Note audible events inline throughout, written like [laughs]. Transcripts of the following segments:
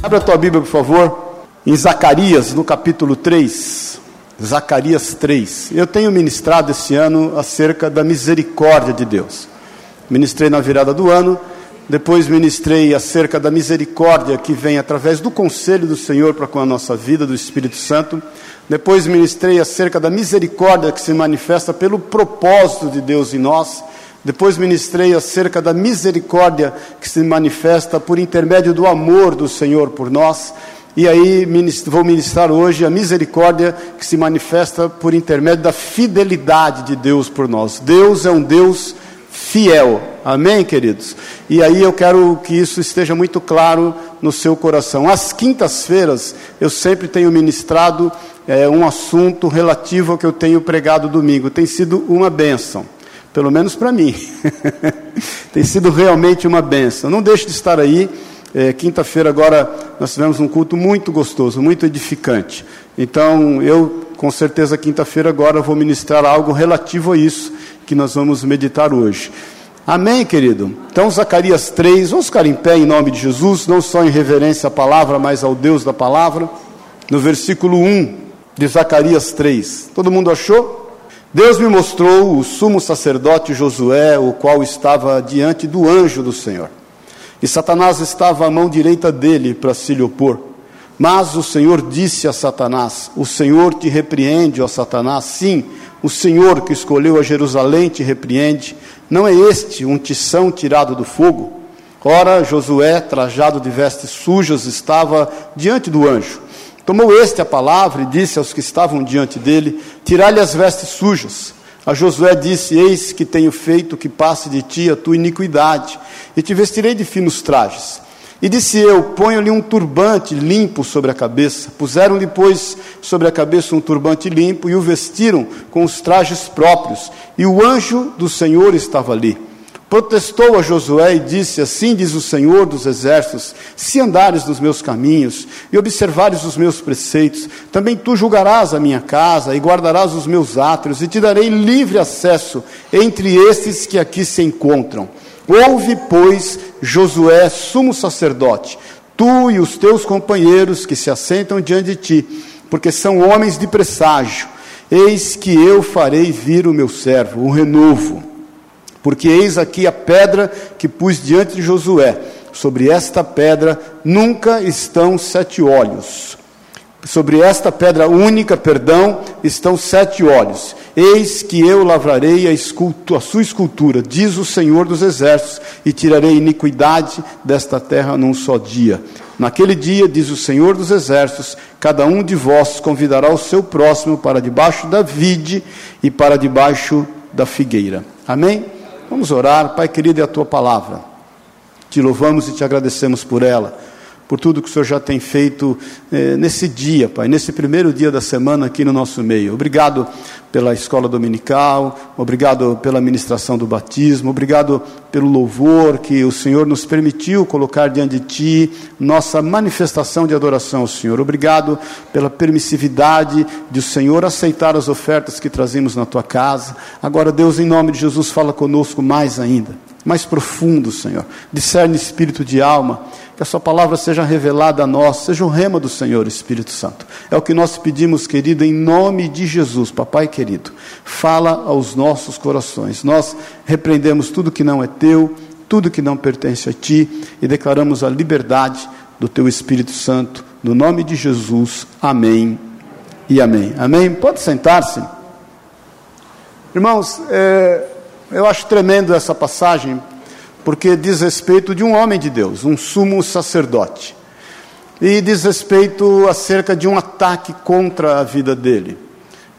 Abra a tua Bíblia, por favor, em Zacarias, no capítulo 3. Zacarias 3. Eu tenho ministrado esse ano acerca da misericórdia de Deus. Ministrei na virada do ano, depois ministrei acerca da misericórdia que vem através do conselho do Senhor para com a nossa vida, do Espírito Santo. Depois ministrei acerca da misericórdia que se manifesta pelo propósito de Deus em nós. Depois ministrei acerca da misericórdia que se manifesta por intermédio do amor do Senhor por nós. E aí vou ministrar hoje a misericórdia que se manifesta por intermédio da fidelidade de Deus por nós. Deus é um Deus fiel. Amém, queridos? E aí eu quero que isso esteja muito claro no seu coração. Às quintas-feiras eu sempre tenho ministrado é, um assunto relativo ao que eu tenho pregado domingo. Tem sido uma bênção pelo menos para mim. [laughs] Tem sido realmente uma benção. Não deixe de estar aí. É, Quinta-feira agora nós tivemos um culto muito gostoso, muito edificante. Então eu, com certeza, quinta-feira agora vou ministrar algo relativo a isso que nós vamos meditar hoje. Amém, querido? Então, Zacarias 3, vamos ficar em pé em nome de Jesus, não só em reverência à palavra, mas ao Deus da palavra. No versículo 1 de Zacarias 3. Todo mundo achou? Deus me mostrou o sumo sacerdote Josué, o qual estava diante do anjo do Senhor. E Satanás estava à mão direita dele para se lhe opor. Mas o Senhor disse a Satanás: O Senhor te repreende, ó Satanás. Sim, o Senhor que escolheu a Jerusalém te repreende. Não é este um tição tirado do fogo? Ora, Josué, trajado de vestes sujas, estava diante do anjo. Tomou este a palavra e disse aos que estavam diante dele: Tirai-lhe as vestes sujas. A Josué disse: Eis que tenho feito que passe de ti a tua iniquidade, e te vestirei de finos trajes. E disse eu: Ponho-lhe um turbante limpo sobre a cabeça. Puseram-lhe, pois, sobre a cabeça um turbante limpo e o vestiram com os trajes próprios. E o anjo do Senhor estava ali protestou a Josué e disse: Assim diz o Senhor dos Exércitos: Se andares nos meus caminhos e observares os meus preceitos, também tu julgarás a minha casa e guardarás os meus átrios, e te darei livre acesso entre estes que aqui se encontram. Ouve, pois, Josué, sumo sacerdote, tu e os teus companheiros que se assentam diante de ti, porque são homens de presságio. Eis que eu farei vir o meu servo, o renovo porque eis aqui a pedra que pus diante de Josué. Sobre esta pedra nunca estão sete olhos. Sobre esta pedra única, perdão, estão sete olhos. Eis que eu lavrarei a, a, sua escultura, diz o Senhor dos Exércitos, e tirarei iniquidade desta terra num só dia. Naquele dia, diz o Senhor dos Exércitos, cada um de vós convidará o seu próximo para debaixo da vide e para debaixo da figueira. Amém? Vamos orar, Pai querido, é a tua palavra. Te louvamos e te agradecemos por ela, por tudo que o Senhor já tem feito eh, nesse dia, Pai, nesse primeiro dia da semana aqui no nosso meio. Obrigado pela escola dominical, obrigado pela ministração do batismo, obrigado pelo louvor que o Senhor nos permitiu colocar diante de Ti, nossa manifestação de adoração ao Senhor. Obrigado pela permissividade de o Senhor aceitar as ofertas que trazemos na Tua casa. Agora, Deus, em nome de Jesus, fala conosco mais ainda, mais profundo, Senhor. Discerne espírito de alma que a Sua palavra seja revelada a nós, seja o rema do Senhor, Espírito Santo. É o que nós pedimos, querido, em nome de Jesus, Papai querido. Fala aos nossos corações. Nós repreendemos tudo que não é teu, tudo que não pertence a ti e declaramos a liberdade do teu Espírito Santo. No nome de Jesus, amém e amém. Amém? Pode sentar-se. Irmãos, é, eu acho tremendo essa passagem porque diz respeito de um homem de Deus, um sumo sacerdote. E diz respeito acerca de um ataque contra a vida dele.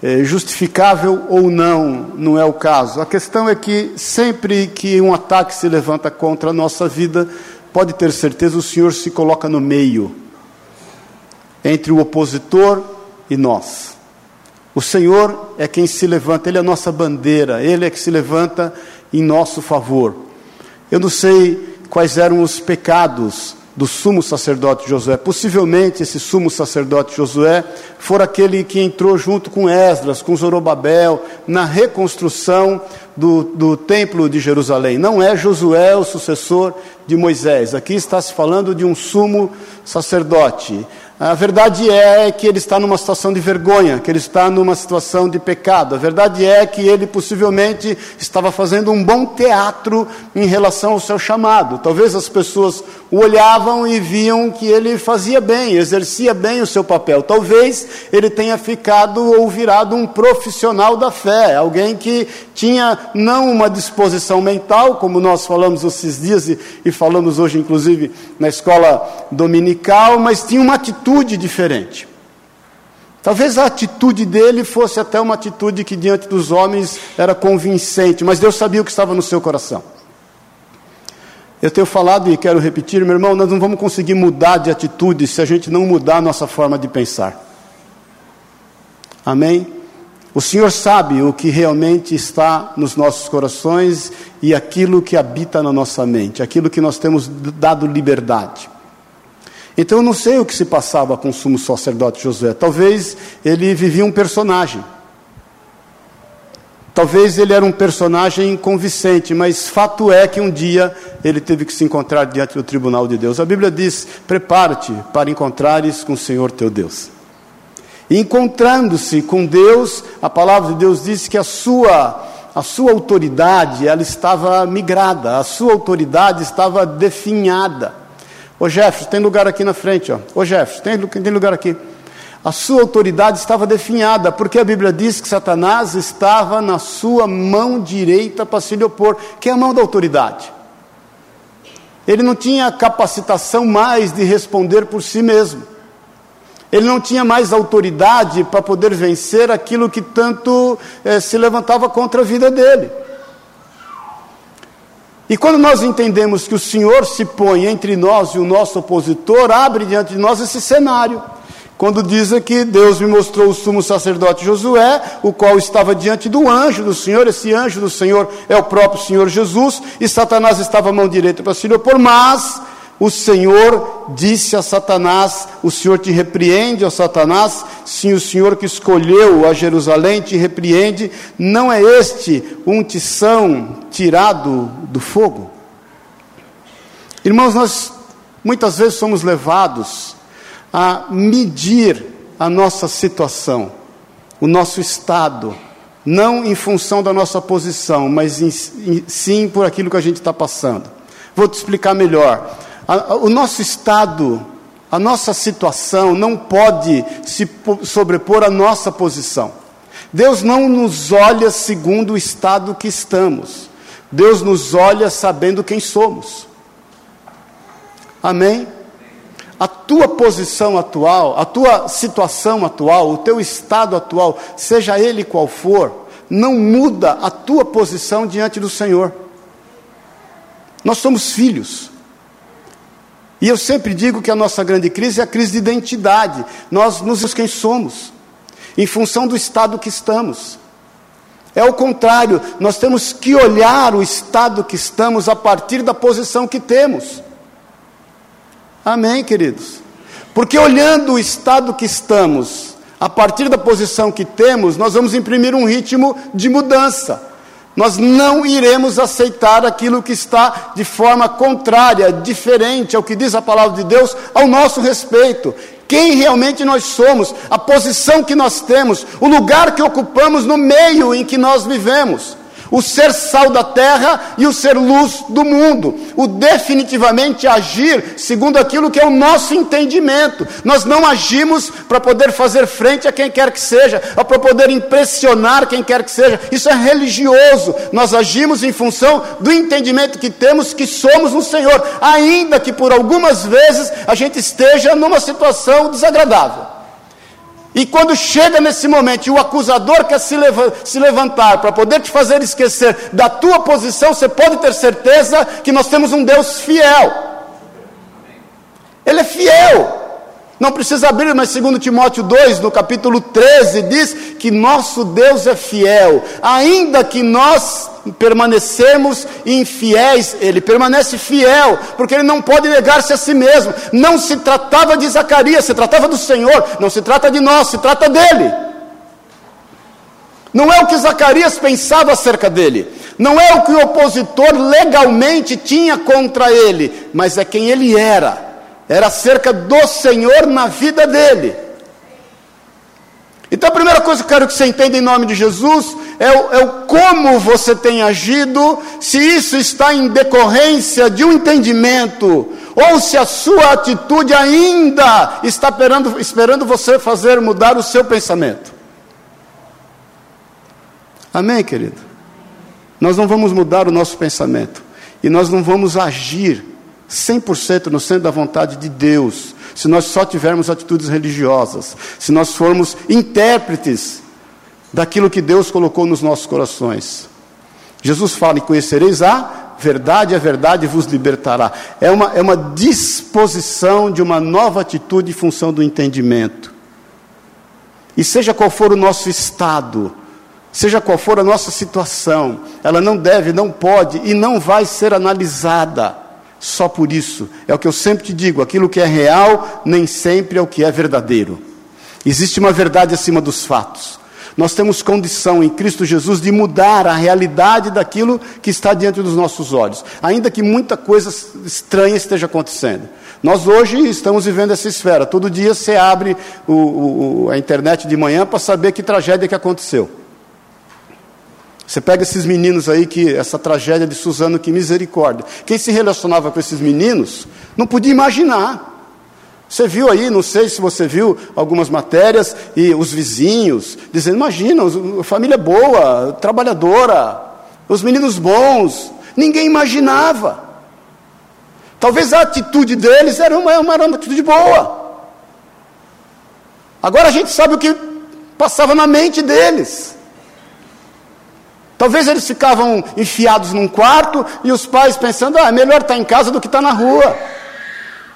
É, justificável ou não, não é o caso. A questão é que sempre que um ataque se levanta contra a nossa vida, pode ter certeza o Senhor se coloca no meio entre o opositor e nós. O Senhor é quem se levanta, Ele é a nossa bandeira, Ele é que se levanta em nosso favor. Eu não sei quais eram os pecados do sumo sacerdote Josué. Possivelmente esse sumo sacerdote Josué for aquele que entrou junto com Esdras, com Zorobabel, na reconstrução do, do templo de Jerusalém. Não é Josué o sucessor de Moisés. Aqui está se falando de um sumo sacerdote. A verdade é que ele está numa situação de vergonha, que ele está numa situação de pecado. A verdade é que ele possivelmente estava fazendo um bom teatro em relação ao seu chamado. Talvez as pessoas o olhavam e viam que ele fazia bem, exercia bem o seu papel. Talvez ele tenha ficado ou virado um profissional da fé, alguém que tinha não uma disposição mental, como nós falamos esses dias e, e falamos hoje, inclusive, na escola dominical, mas tinha uma atitude diferente. Talvez a atitude dele fosse até uma atitude que diante dos homens era convincente, mas Deus sabia o que estava no seu coração. Eu tenho falado e quero repetir, meu irmão, nós não vamos conseguir mudar de atitude se a gente não mudar a nossa forma de pensar. Amém? O Senhor sabe o que realmente está nos nossos corações e aquilo que habita na nossa mente, aquilo que nós temos dado liberdade. Então eu não sei o que se passava com o sumo sacerdote Josué. Talvez ele vivia um personagem. Talvez ele era um personagem convincente, mas fato é que um dia ele teve que se encontrar diante do tribunal de Deus. A Bíblia diz: prepara-te para encontrares com o Senhor teu Deus. Encontrando-se com Deus, a palavra de Deus diz que a sua a sua autoridade ela estava migrada, a sua autoridade estava definhada. Ô Jefferson, tem lugar aqui na frente, ó. Ô Jefferson, tem, tem lugar aqui. A sua autoridade estava definhada, porque a Bíblia diz que Satanás estava na sua mão direita para se lhe opor, que é a mão da autoridade. Ele não tinha capacitação mais de responder por si mesmo. Ele não tinha mais autoridade para poder vencer aquilo que tanto eh, se levantava contra a vida dele. E quando nós entendemos que o Senhor se põe entre nós e o nosso opositor, abre diante de nós esse cenário. Quando dizem que Deus me mostrou o sumo sacerdote Josué, o qual estava diante do anjo do Senhor, esse anjo do Senhor é o próprio Senhor Jesus, e Satanás estava à mão direita para se opor, mas o Senhor disse a Satanás: O Senhor te repreende, ó Satanás, sim, o Senhor que escolheu a Jerusalém te repreende, não é este um tição tirado do fogo? Irmãos, nós muitas vezes somos levados a medir a nossa situação, o nosso estado, não em função da nossa posição, mas em, em, sim por aquilo que a gente está passando. Vou te explicar melhor. A, o nosso estado, a nossa situação não pode se sobrepor à nossa posição. Deus não nos olha segundo o estado que estamos. Deus nos olha sabendo quem somos. Amém? a tua posição atual, a tua situação atual, o teu estado atual, seja ele qual for, não muda a tua posição diante do Senhor. Nós somos filhos. E eu sempre digo que a nossa grande crise é a crise de identidade. Nós nos quem somos, em função do estado que estamos. É o contrário, nós temos que olhar o estado que estamos a partir da posição que temos. Amém, queridos? Porque olhando o estado que estamos, a partir da posição que temos, nós vamos imprimir um ritmo de mudança. Nós não iremos aceitar aquilo que está de forma contrária, diferente ao que diz a palavra de Deus ao nosso respeito. Quem realmente nós somos, a posição que nós temos, o lugar que ocupamos no meio em que nós vivemos o ser sal da terra e o ser luz do mundo, o definitivamente agir segundo aquilo que é o nosso entendimento. Nós não agimos para poder fazer frente a quem quer que seja, para poder impressionar quem quer que seja. Isso é religioso. Nós agimos em função do entendimento que temos que somos um Senhor, ainda que por algumas vezes a gente esteja numa situação desagradável. E quando chega nesse momento e o acusador quer se, leva, se levantar para poder te fazer esquecer da tua posição, você pode ter certeza que nós temos um Deus fiel. Ele é fiel. Não precisa abrir, mas segundo Timóteo 2, no capítulo 13, diz que nosso Deus é fiel. Ainda que nós permanecemos infiéis, ele permanece fiel, porque ele não pode negar-se a si mesmo. Não se tratava de Zacarias, se tratava do Senhor, não se trata de nós, se trata dele. Não é o que Zacarias pensava acerca dele, não é o que o opositor legalmente tinha contra ele, mas é quem ele era era acerca do Senhor na vida dele. Então a primeira coisa que eu quero que você entenda em nome de Jesus é o, é o, como você tem agido, se isso está em decorrência de um entendimento, ou se a sua atitude ainda está esperando, esperando você fazer mudar o seu pensamento. Amém, querido? Nós não vamos mudar o nosso pensamento, e nós não vamos agir 100% no centro da vontade de Deus, se nós só tivermos atitudes religiosas, se nós formos intérpretes daquilo que Deus colocou nos nossos corações. Jesus fala: e conhecereis a verdade, a verdade vos libertará. É uma, é uma disposição de uma nova atitude em função do entendimento. E seja qual for o nosso estado, seja qual for a nossa situação, ela não deve, não pode e não vai ser analisada só por isso. É o que eu sempre te digo: aquilo que é real nem sempre é o que é verdadeiro. Existe uma verdade acima dos fatos. Nós temos condição em Cristo Jesus de mudar a realidade daquilo que está diante dos nossos olhos, ainda que muita coisa estranha esteja acontecendo. Nós hoje estamos vivendo essa esfera. Todo dia você abre o, o, a internet de manhã para saber que tragédia que aconteceu. Você pega esses meninos aí, que essa tragédia de Suzano, que misericórdia. Quem se relacionava com esses meninos não podia imaginar. Você viu aí, não sei se você viu algumas matérias, e os vizinhos dizendo: imagina, família boa, trabalhadora, os meninos bons. Ninguém imaginava. Talvez a atitude deles era uma, uma, uma atitude boa. Agora a gente sabe o que passava na mente deles. Talvez eles ficavam enfiados num quarto e os pais pensando: ah, é melhor estar em casa do que estar na rua.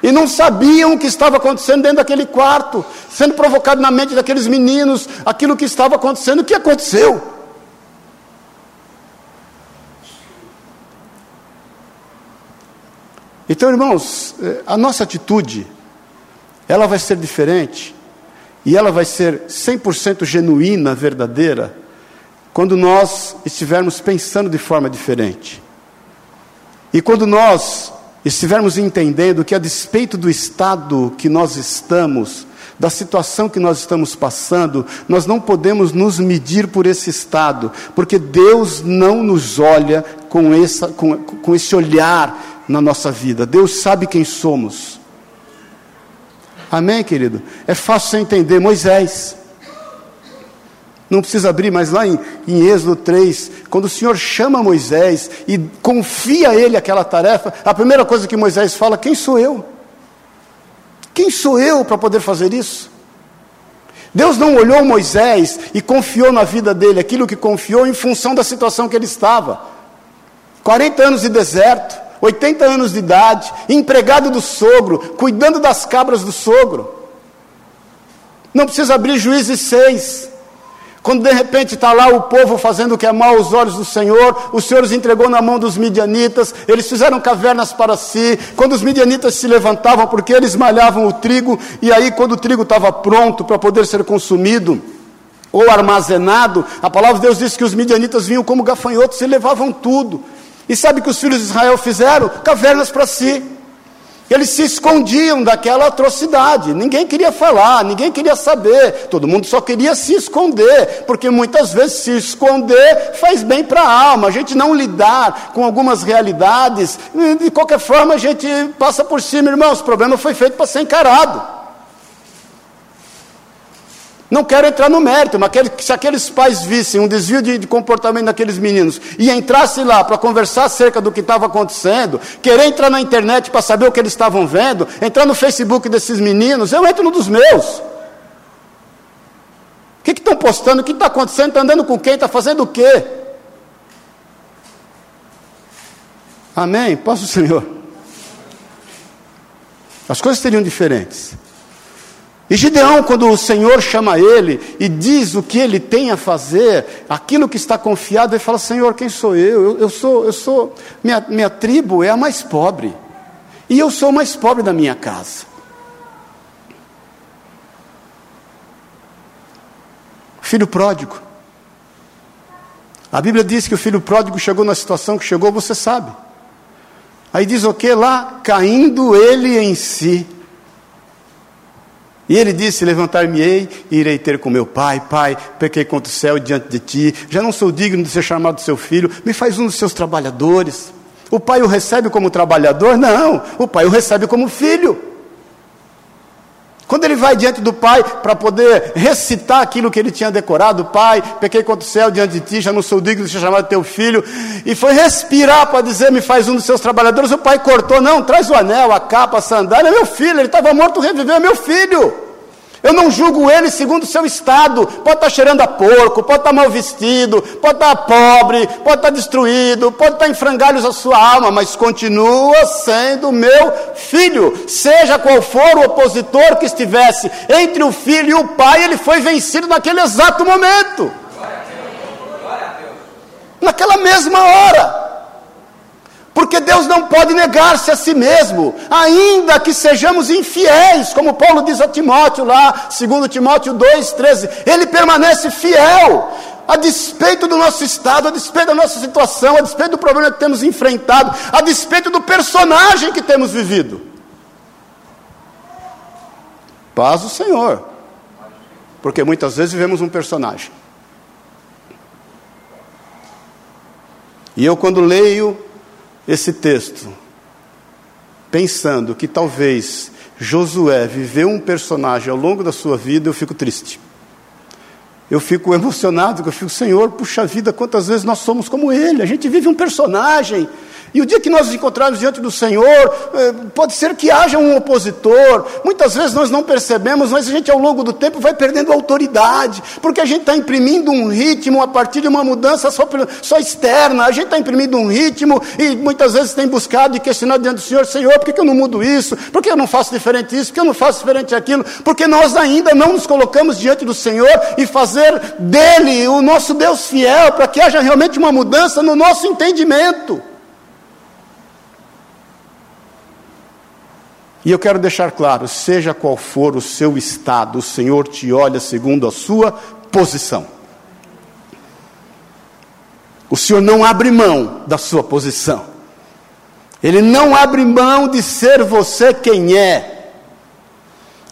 E não sabiam o que estava acontecendo dentro daquele quarto, sendo provocado na mente daqueles meninos, aquilo que estava acontecendo, o que aconteceu. Então, irmãos, eh, a nossa atitude, ela vai ser diferente, e ela vai ser 100% genuína, verdadeira, quando nós estivermos pensando de forma diferente. E quando nós estivermos entendendo que, a despeito do estado que nós estamos, da situação que nós estamos passando, nós não podemos nos medir por esse estado, porque Deus não nos olha com, essa, com, com esse olhar na nossa vida. Deus sabe quem somos. Amém, querido? É fácil você entender. Moisés. Não precisa abrir, mas lá em, em Êxodo 3, quando o Senhor chama Moisés e confia a ele aquela tarefa, a primeira coisa que Moisés fala: Quem sou eu? Quem sou eu para poder fazer isso? Deus não olhou Moisés e confiou na vida dele aquilo que confiou em função da situação que ele estava. 40 anos de deserto, 80 anos de idade, empregado do sogro, cuidando das cabras do sogro. Não precisa abrir Juízes 6. Quando de repente está lá o povo fazendo o que é mal aos olhos do Senhor, o Senhor os entregou na mão dos midianitas, eles fizeram cavernas para si. Quando os midianitas se levantavam, porque eles malhavam o trigo, e aí, quando o trigo estava pronto para poder ser consumido ou armazenado, a palavra de Deus diz que os midianitas vinham como gafanhotos e levavam tudo. E sabe o que os filhos de Israel fizeram? Cavernas para si. Eles se escondiam daquela atrocidade, ninguém queria falar, ninguém queria saber, todo mundo só queria se esconder, porque muitas vezes se esconder faz bem para a alma, a gente não lidar com algumas realidades, de qualquer forma a gente passa por cima, irmãos, o problema foi feito para ser encarado. Não quero entrar no mérito, mas se aqueles pais vissem um desvio de, de comportamento daqueles meninos e entrassem lá para conversar acerca do que estava acontecendo, querer entrar na internet para saber o que eles estavam vendo, entrar no Facebook desses meninos, eu entro no dos meus. O que estão postando? O que está acontecendo? Está andando com quem? Está fazendo o quê? Amém? Posso, [laughs] Senhor? As coisas seriam diferentes. E Gideão, quando o Senhor chama ele e diz o que ele tem a fazer, aquilo que está confiado, ele fala: Senhor, quem sou eu? Eu, eu sou, eu sou, minha, minha tribo é a mais pobre, e eu sou o mais pobre da minha casa. Filho pródigo. A Bíblia diz que o filho pródigo chegou na situação que chegou, você sabe. Aí diz o que lá? Caindo ele em si. E ele disse: Levantar-me-ei e irei ter com meu pai. Pai, pequei contra o céu diante de ti. Já não sou digno de ser chamado seu filho. Me faz um dos seus trabalhadores. O pai o recebe como trabalhador? Não, o pai o recebe como filho. Quando ele vai diante do pai para poder recitar aquilo que ele tinha decorado, pai, pequei contra o céu diante de ti, já não sou digno de ser chamado teu filho, e foi respirar para dizer, me faz um dos seus trabalhadores, o pai cortou, não, traz o anel, a capa, a sandália, meu filho, ele estava morto, reviveu, meu filho. Eu não julgo ele segundo o seu estado. Pode estar cheirando a porco, pode estar mal vestido, pode estar pobre, pode estar destruído, pode estar em frangalhos a sua alma, mas continua sendo meu filho. Seja qual for o opositor que estivesse entre o filho e o pai, ele foi vencido naquele exato momento. Naquela mesma hora. Porque Deus não pode negar-se a si mesmo, ainda que sejamos infiéis, como Paulo diz a Timóteo lá, segundo Timóteo 2,13, ele permanece fiel, a despeito do nosso estado, a despeito da nossa situação, a despeito do problema que temos enfrentado, a despeito do personagem que temos vivido. Paz o Senhor, porque muitas vezes vivemos um personagem. E eu, quando leio esse texto, pensando que talvez Josué viveu um personagem ao longo da sua vida, eu fico triste. Eu fico emocionado, eu fico, Senhor, puxa vida, quantas vezes nós somos como ele, a gente vive um personagem, e o dia que nós nos encontrarmos diante do Senhor, eh, pode ser que haja um opositor. Muitas vezes nós não percebemos, mas a gente ao longo do tempo vai perdendo autoridade, porque a gente está imprimindo um ritmo a partir de uma mudança só, só externa. A gente está imprimindo um ritmo e muitas vezes tem buscado e questionado diante do Senhor: Senhor, por que eu não mudo isso? Por que eu não faço diferente isso? Por que eu não faço diferente aquilo? Porque nós ainda não nos colocamos diante do Senhor e fazer dele o nosso Deus fiel, para que haja realmente uma mudança no nosso entendimento. E eu quero deixar claro: seja qual for o seu estado, o Senhor te olha segundo a sua posição. O Senhor não abre mão da sua posição. Ele não abre mão de ser você quem é.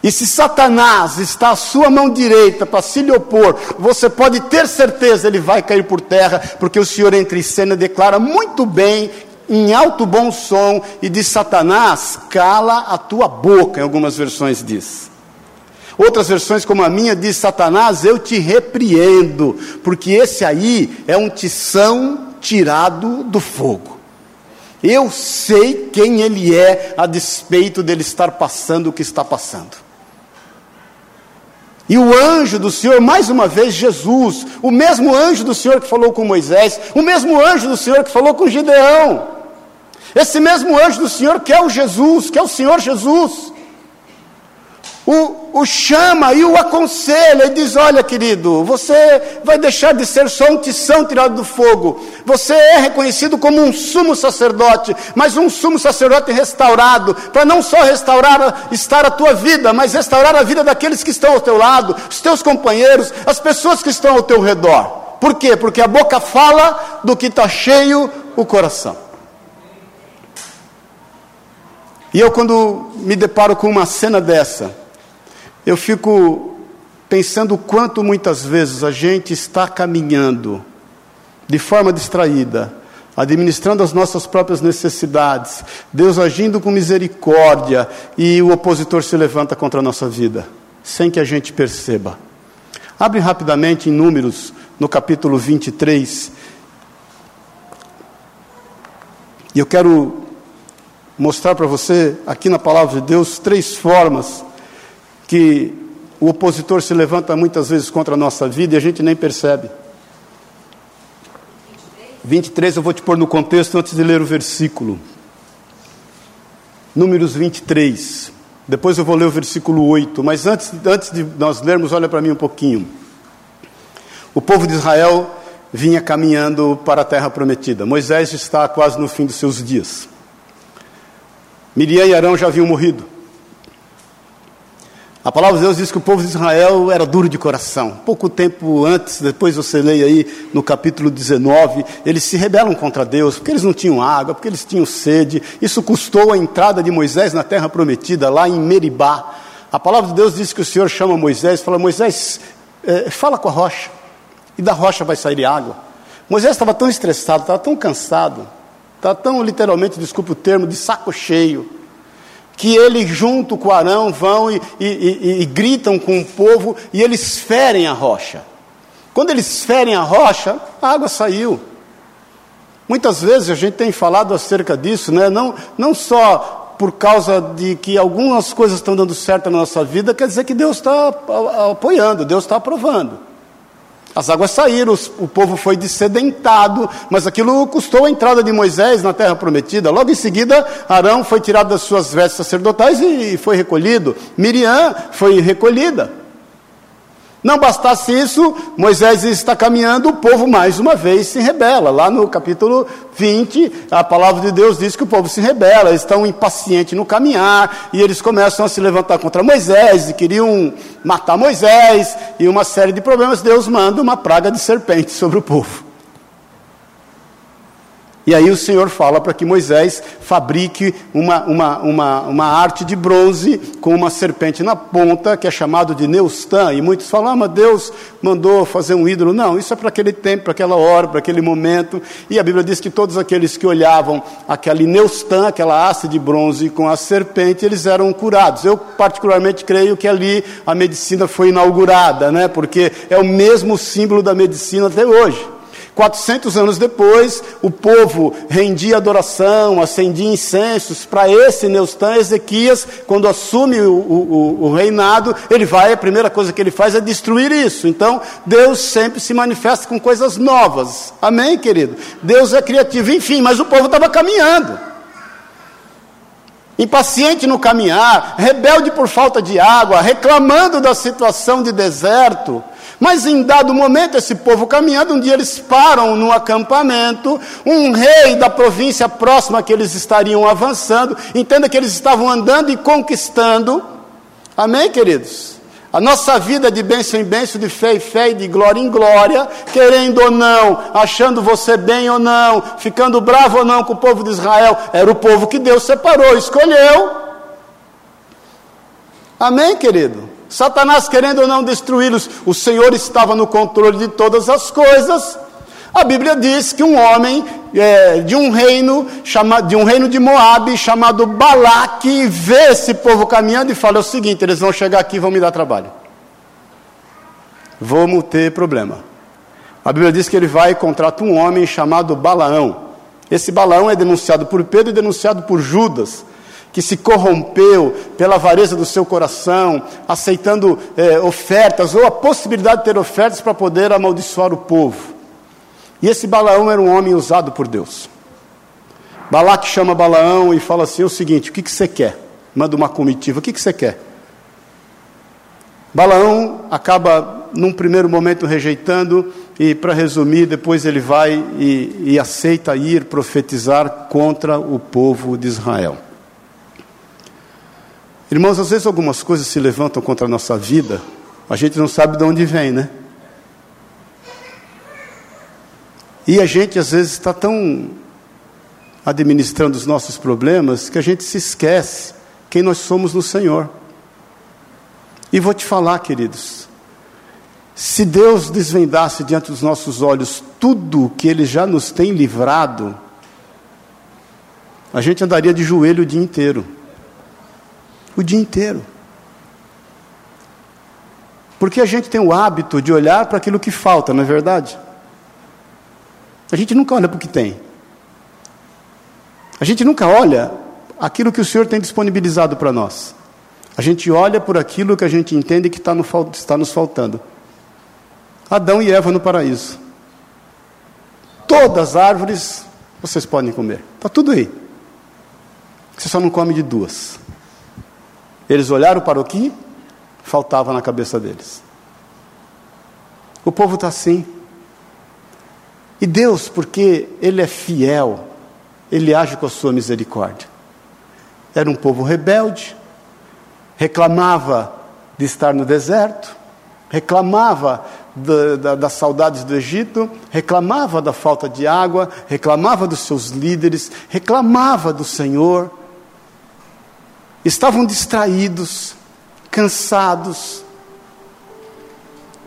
E se Satanás está à sua mão direita para se lhe opor, você pode ter certeza ele vai cair por terra, porque o Senhor entra em cena declara muito bem em alto bom som e diz: Satanás, cala a tua boca, em algumas versões diz. Outras versões, como a minha, diz: Satanás, eu te repreendo, porque esse aí é um tição tirado do fogo. Eu sei quem ele é, a despeito dele estar passando o que está passando. E o anjo do Senhor, mais uma vez, Jesus, o mesmo anjo do Senhor que falou com Moisés, o mesmo anjo do Senhor que falou com Gideão, esse mesmo anjo do Senhor que é o Jesus, que é o Senhor Jesus, o, o chama e o aconselha e diz: Olha, querido, você vai deixar de ser só um tição tirado do fogo. Você é reconhecido como um sumo sacerdote, mas um sumo sacerdote restaurado, para não só restaurar estar a tua vida, mas restaurar a vida daqueles que estão ao teu lado, os teus companheiros, as pessoas que estão ao teu redor. Por quê? Porque a boca fala do que está cheio o coração. E eu, quando me deparo com uma cena dessa, eu fico pensando o quanto muitas vezes a gente está caminhando de forma distraída, administrando as nossas próprias necessidades, Deus agindo com misericórdia e o opositor se levanta contra a nossa vida, sem que a gente perceba. Abre rapidamente em Números, no capítulo 23. E eu quero mostrar para você, aqui na palavra de Deus, três formas que o opositor se levanta muitas vezes contra a nossa vida e a gente nem percebe. 23 eu vou te pôr no contexto antes de ler o versículo. Números 23. Depois eu vou ler o versículo 8, mas antes, antes de nós lermos, olha para mim um pouquinho. O povo de Israel vinha caminhando para a terra prometida. Moisés está quase no fim dos seus dias. Miriam e Arão já haviam morrido. A palavra de Deus diz que o povo de Israel era duro de coração. Pouco tempo antes, depois você leia aí no capítulo 19, eles se rebelam contra Deus, porque eles não tinham água, porque eles tinham sede. Isso custou a entrada de Moisés na terra prometida, lá em Meribá. A palavra de Deus diz que o Senhor chama Moisés, fala: Moisés, é, fala com a rocha, e da rocha vai sair água. Moisés estava tão estressado, estava tão cansado, estava tão literalmente, desculpe o termo, de saco cheio que ele junto com Arão vão e, e, e, e, gritam com o povo e eles ferem a rocha. Quando eles ferem a rocha, a água saiu. Muitas vezes a gente tem falado acerca disso, né? não, não só por causa de que algumas coisas estão dando certo na nossa vida, quer dizer que Deus está apoiando, Deus está aprovando. As águas saíram, o povo foi descedentado, mas aquilo custou a entrada de Moisés na terra prometida. Logo em seguida, Arão foi tirado das suas vestes sacerdotais e foi recolhido. Miriam foi recolhida. Não bastasse isso, Moisés está caminhando, o povo mais uma vez se rebela. Lá no capítulo 20, a palavra de Deus diz que o povo se rebela, eles estão impacientes no caminhar, e eles começam a se levantar contra Moisés, e queriam matar Moisés, e uma série de problemas. Deus manda uma praga de serpentes [laughs] sobre o povo. E aí o Senhor fala para que Moisés fabrique uma, uma, uma, uma arte de bronze com uma serpente na ponta, que é chamado de Neustã. E muitos falam, ah, mas Deus mandou fazer um ídolo. Não, isso é para aquele tempo, para aquela hora, para aquele momento. E a Bíblia diz que todos aqueles que olhavam aquele Neustã, aquela haste de bronze com a serpente, eles eram curados. Eu particularmente creio que ali a medicina foi inaugurada, né? porque é o mesmo símbolo da medicina até hoje. 400 anos depois, o povo rendia adoração, acendia incensos para esse Neustã Ezequias, quando assume o, o, o, reinado, ele vai, a primeira coisa que ele faz é destruir isso. Então, Deus sempre se manifesta com coisas novas. Amém, querido? Deus é criativo, enfim, mas o povo estava caminhando. Impaciente no caminhar, rebelde por falta de água, reclamando da situação de deserto, mas em dado momento, esse povo caminhando, um dia eles param no acampamento, um rei da província próxima que eles estariam avançando, entenda que eles estavam andando e conquistando. Amém, queridos? A nossa vida de bênção em bênção, de fé em fé e de glória em glória, querendo ou não, achando você bem ou não, ficando bravo ou não com o povo de Israel, era o povo que Deus separou, escolheu. Amém, querido? Satanás querendo ou não destruí-los, o Senhor estava no controle de todas as coisas. A Bíblia diz que um homem é, de um reino chamado, de um reino de Moabe chamado Balaque vê esse povo caminhando e fala o seguinte: eles vão chegar aqui e vão me dar trabalho. Vamos ter problema. A Bíblia diz que ele vai e contrata um homem chamado Balaão. Esse Balaão é denunciado por Pedro e denunciado por Judas que se corrompeu pela avareza do seu coração, aceitando é, ofertas ou a possibilidade de ter ofertas para poder amaldiçoar o povo. E esse Balaão era um homem usado por Deus. Balaque chama Balaão e fala assim: o seguinte, o que, que você quer? Manda uma comitiva, o que, que você quer? Balaão acaba, num primeiro momento, rejeitando, e para resumir, depois ele vai e, e aceita ir profetizar contra o povo de Israel. Irmãos, às vezes algumas coisas se levantam contra a nossa vida, a gente não sabe de onde vem, né? E a gente às vezes está tão administrando os nossos problemas que a gente se esquece quem nós somos no Senhor. E vou te falar, queridos, se Deus desvendasse diante dos nossos olhos tudo que Ele já nos tem livrado, a gente andaria de joelho o dia inteiro o dia inteiro. Porque a gente tem o hábito de olhar para aquilo que falta, não é verdade? A gente nunca olha para o que tem. A gente nunca olha aquilo que o Senhor tem disponibilizado para nós. A gente olha por aquilo que a gente entende que está, no, está nos faltando. Adão e Eva no paraíso. Todas as árvores vocês podem comer. Está tudo aí. Você só não come de duas. Eles olharam para o que faltava na cabeça deles. O povo está assim. E Deus, porque Ele é fiel, Ele age com a sua misericórdia. Era um povo rebelde, reclamava de estar no deserto, reclamava da, da, das saudades do Egito, reclamava da falta de água, reclamava dos seus líderes, reclamava do Senhor. Estavam distraídos, cansados,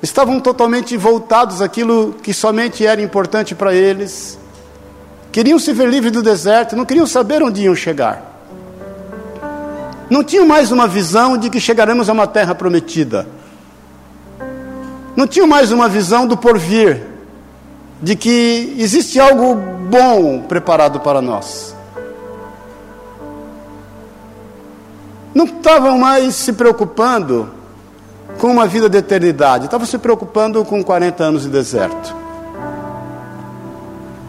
estavam totalmente voltados àquilo que somente era importante para eles. Queriam se ver livres do deserto, não queriam saber onde iam chegar. Não tinham mais uma visão de que chegaremos a uma terra prometida não tinham mais uma visão do porvir, de que existe algo bom preparado para nós. Não estavam mais se preocupando com uma vida de eternidade, estavam se preocupando com 40 anos de deserto.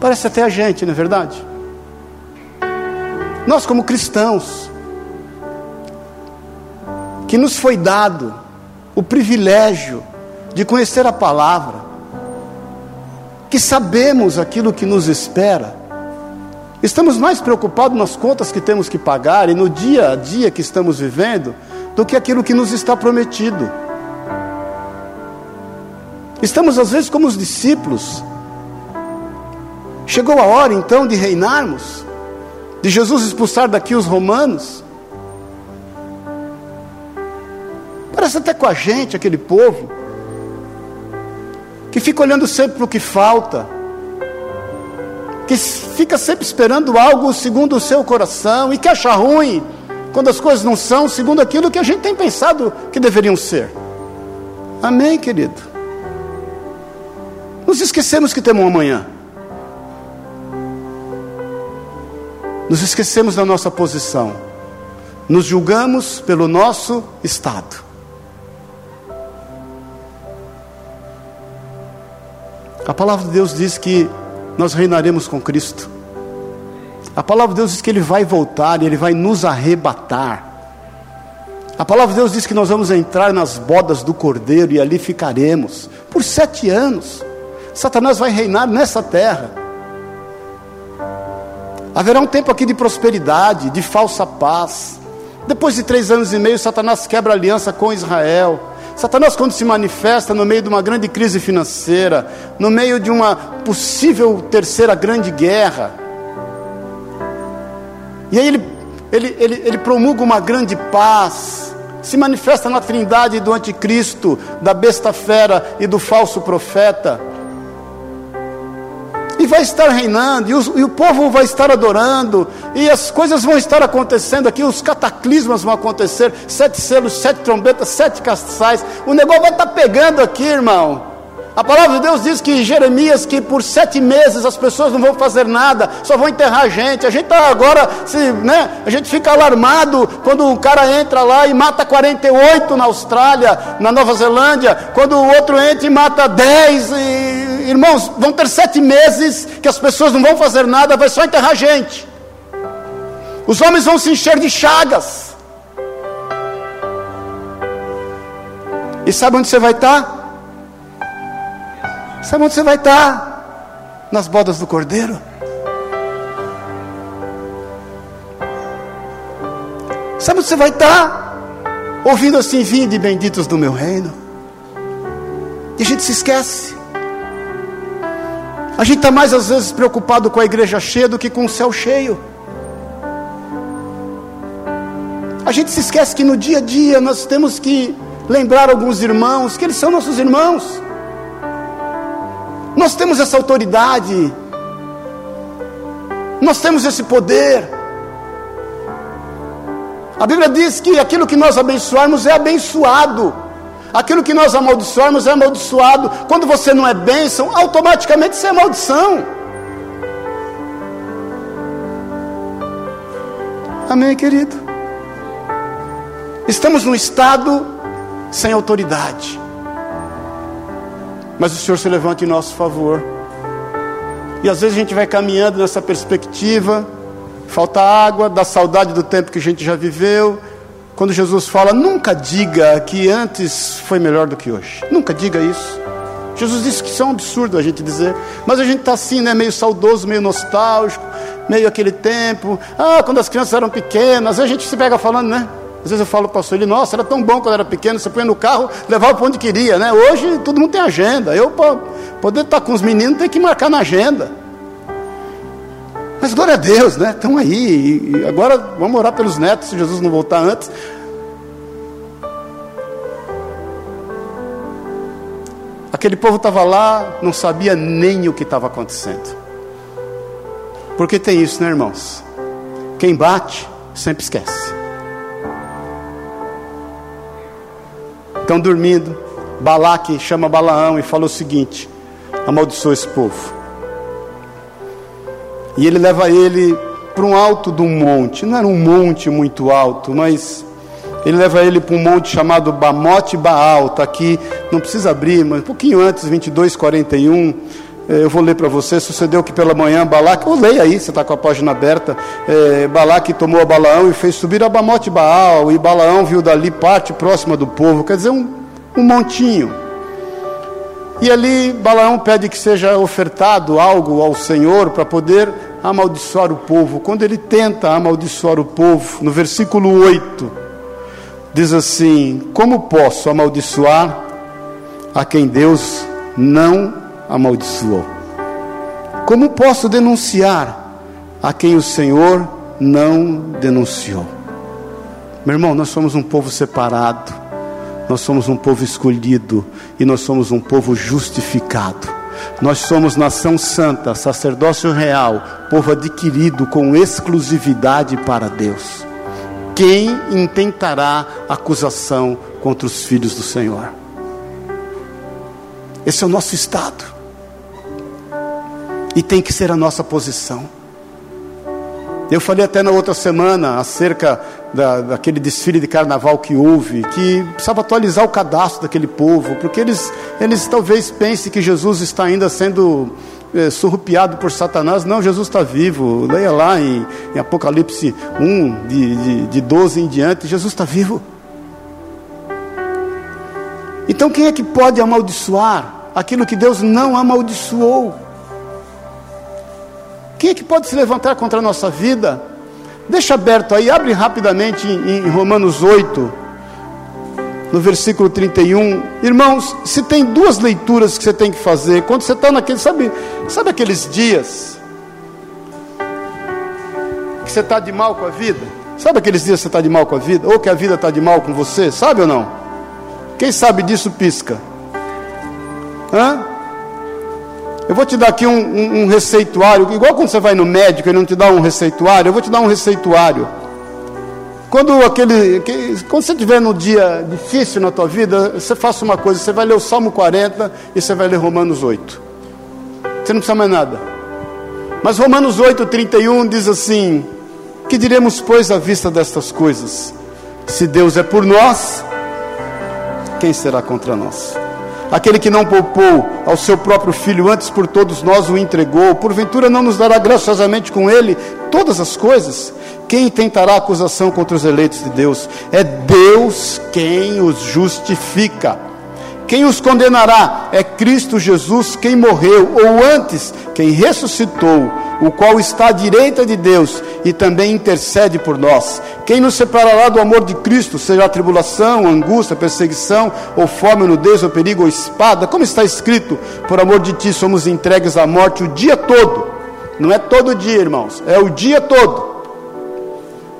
Parece até a gente, não é verdade? Nós, como cristãos, que nos foi dado o privilégio de conhecer a palavra, que sabemos aquilo que nos espera, estamos mais preocupados nas contas que temos que pagar e no dia a dia que estamos vivendo do que aquilo que nos está prometido. Estamos às vezes como os discípulos. Chegou a hora então de reinarmos, de Jesus expulsar daqui os romanos. Parece até com a gente, aquele povo que fica olhando sempre para o que falta, que fica sempre esperando algo segundo o seu coração e que acha ruim quando as coisas não são segundo aquilo que a gente tem pensado que deveriam ser. Amém, querido? Nos esquecemos que temos um amanhã. Nos esquecemos da nossa posição. Nos julgamos pelo nosso estado. A palavra de Deus diz que nós reinaremos com Cristo. A palavra de Deus diz que Ele vai voltar e Ele vai nos arrebatar. A palavra de Deus diz que nós vamos entrar nas bodas do Cordeiro e ali ficaremos por sete anos. Satanás vai reinar nessa terra. Haverá um tempo aqui de prosperidade, de falsa paz. Depois de três anos e meio, Satanás quebra aliança com Israel. Satanás, quando se manifesta no meio de uma grande crise financeira, no meio de uma possível terceira grande guerra, e aí ele, ele, ele, ele promulga uma grande paz, se manifesta na trindade do anticristo, da besta fera e do falso profeta e vai estar reinando, e, e, o povo vai estar adorando, e as coisas vão estar acontecendo aqui, os cataclismas vão acontecer, sete selos, sete trombetas, sete castiçais, o negócio vai estar pegando aqui, irmão. A palavra de Deus diz que Jeremias, que por sete meses as pessoas não vão fazer nada, só vão enterrar a gente. A gente está agora, se, né, a gente fica alarmado quando um cara entra lá e mata 48 na Austrália, na Nova Zelândia, quando o outro entra e mata 10. E, irmãos, vão ter sete meses que as pessoas não vão fazer nada, vai só enterrar gente. Os homens vão se encher de chagas. E sabe onde você vai estar? Sabe onde você vai estar? Nas bodas do cordeiro. Sabe onde você vai estar? Ouvindo assim, vinde benditos do meu reino. E a gente se esquece. A gente está mais às vezes preocupado com a igreja cheia do que com o céu cheio. A gente se esquece que no dia a dia nós temos que lembrar alguns irmãos que eles são nossos irmãos. Nós temos essa autoridade, nós temos esse poder. A Bíblia diz que aquilo que nós abençoarmos é abençoado, aquilo que nós amaldiçoarmos é amaldiçoado. Quando você não é bênção, automaticamente você é maldição. Amém, querido? Estamos num estado sem autoridade mas o Senhor se levanta em nosso favor. E às vezes a gente vai caminhando nessa perspectiva, falta água, dá saudade do tempo que a gente já viveu, quando Jesus fala: nunca diga que antes foi melhor do que hoje. Nunca diga isso. Jesus disse que isso é um absurdo a gente dizer, mas a gente está assim, né, meio saudoso, meio nostálgico, meio aquele tempo. Ah, quando as crianças eram pequenas, a gente se pega falando, né? Às vezes eu falo para o ele, nossa, era tão bom quando era pequeno, você põe no carro, levava para onde queria, né? Hoje todo mundo tem agenda. Eu, para poder estar com os meninos, tem que marcar na agenda. Mas glória a Deus, né? Estão aí. E agora vamos orar pelos netos, se Jesus não voltar antes. Aquele povo estava lá, não sabia nem o que estava acontecendo. Porque tem isso, né, irmãos? Quem bate, sempre esquece. Estão dormindo. Balaque chama Balaão e fala o seguinte: amaldiçoa esse povo. E ele leva ele para um alto de um monte. Não era um monte muito alto, mas ele leva ele para um monte chamado Bamote Baal. Está aqui, não precisa abrir, mas um pouquinho antes, 22, 41. Eh, eu vou ler para você. Sucedeu que pela manhã Balaque, ou leia aí, você está com a página aberta. É, Balaque tomou a Balaão e fez subir a Bamote Baal. E Balaão viu dali parte próxima do povo, quer dizer, um, um montinho. E ali Balaão pede que seja ofertado algo ao Senhor para poder amaldiçoar o povo. Quando ele tenta amaldiçoar o povo, no versículo 8, diz assim: Como posso amaldiçoar a quem Deus não amaldiçoou? Como posso denunciar a quem o Senhor não denunciou? Meu irmão, nós somos um povo separado, nós somos um povo escolhido e nós somos um povo justificado. Nós somos nação santa, sacerdócio real, povo adquirido com exclusividade para Deus. Quem intentará acusação contra os filhos do Senhor? Esse é o nosso estado. E tem que ser a nossa posição. Eu falei até na outra semana acerca da, daquele desfile de carnaval que houve, que precisava atualizar o cadastro daquele povo, porque eles, eles talvez pensem que Jesus está ainda sendo é, surrupiado por Satanás. Não, Jesus está vivo. Leia lá em, em Apocalipse 1, de, de, de 12 em diante, Jesus está vivo. Então quem é que pode amaldiçoar aquilo que Deus não amaldiçoou? Quem é que pode se levantar contra a nossa vida? Deixa aberto aí, abre rapidamente em, em Romanos 8, no versículo 31. Irmãos, se tem duas leituras que você tem que fazer, quando você está naquele, sabe, sabe aqueles dias que você está de mal com a vida? Sabe aqueles dias que você está de mal com a vida? Ou que a vida está de mal com você? Sabe ou não? Quem sabe disso pisca. Hã? Eu vou te dar aqui um, um, um, receituário, igual quando você vai no médico, ele não te dá um receituário, eu vou te dar um receituário. Quando, aquele, quando você estiver no dia difícil na tua vida, você faça uma coisa, você vai ler o Salmo 40 e você vai ler Romanos 8. Você não precisa mais nada. Mas Romanos 8, 31 diz assim: Que diremos, pois, à vista destas coisas? Se Deus é por nós, quem será contra nós? Aquele que não poupou ao seu próprio filho, antes por todos nós o entregou, porventura não nos dará graciosamente com ele todas as coisas? Quem tentará acusação contra os eleitos de Deus? É Deus quem os justifica. Quem os condenará? É Cristo Jesus, quem morreu, ou antes, quem ressuscitou, o qual está à direita de Deus e também intercede por nós. Quem nos separará do amor de Cristo, seja a tribulação, angústia, perseguição, ou fome, nudez, ou perigo, ou espada? Como está escrito, por amor de ti somos entregues à morte o dia todo. Não é todo dia, irmãos, é o dia todo.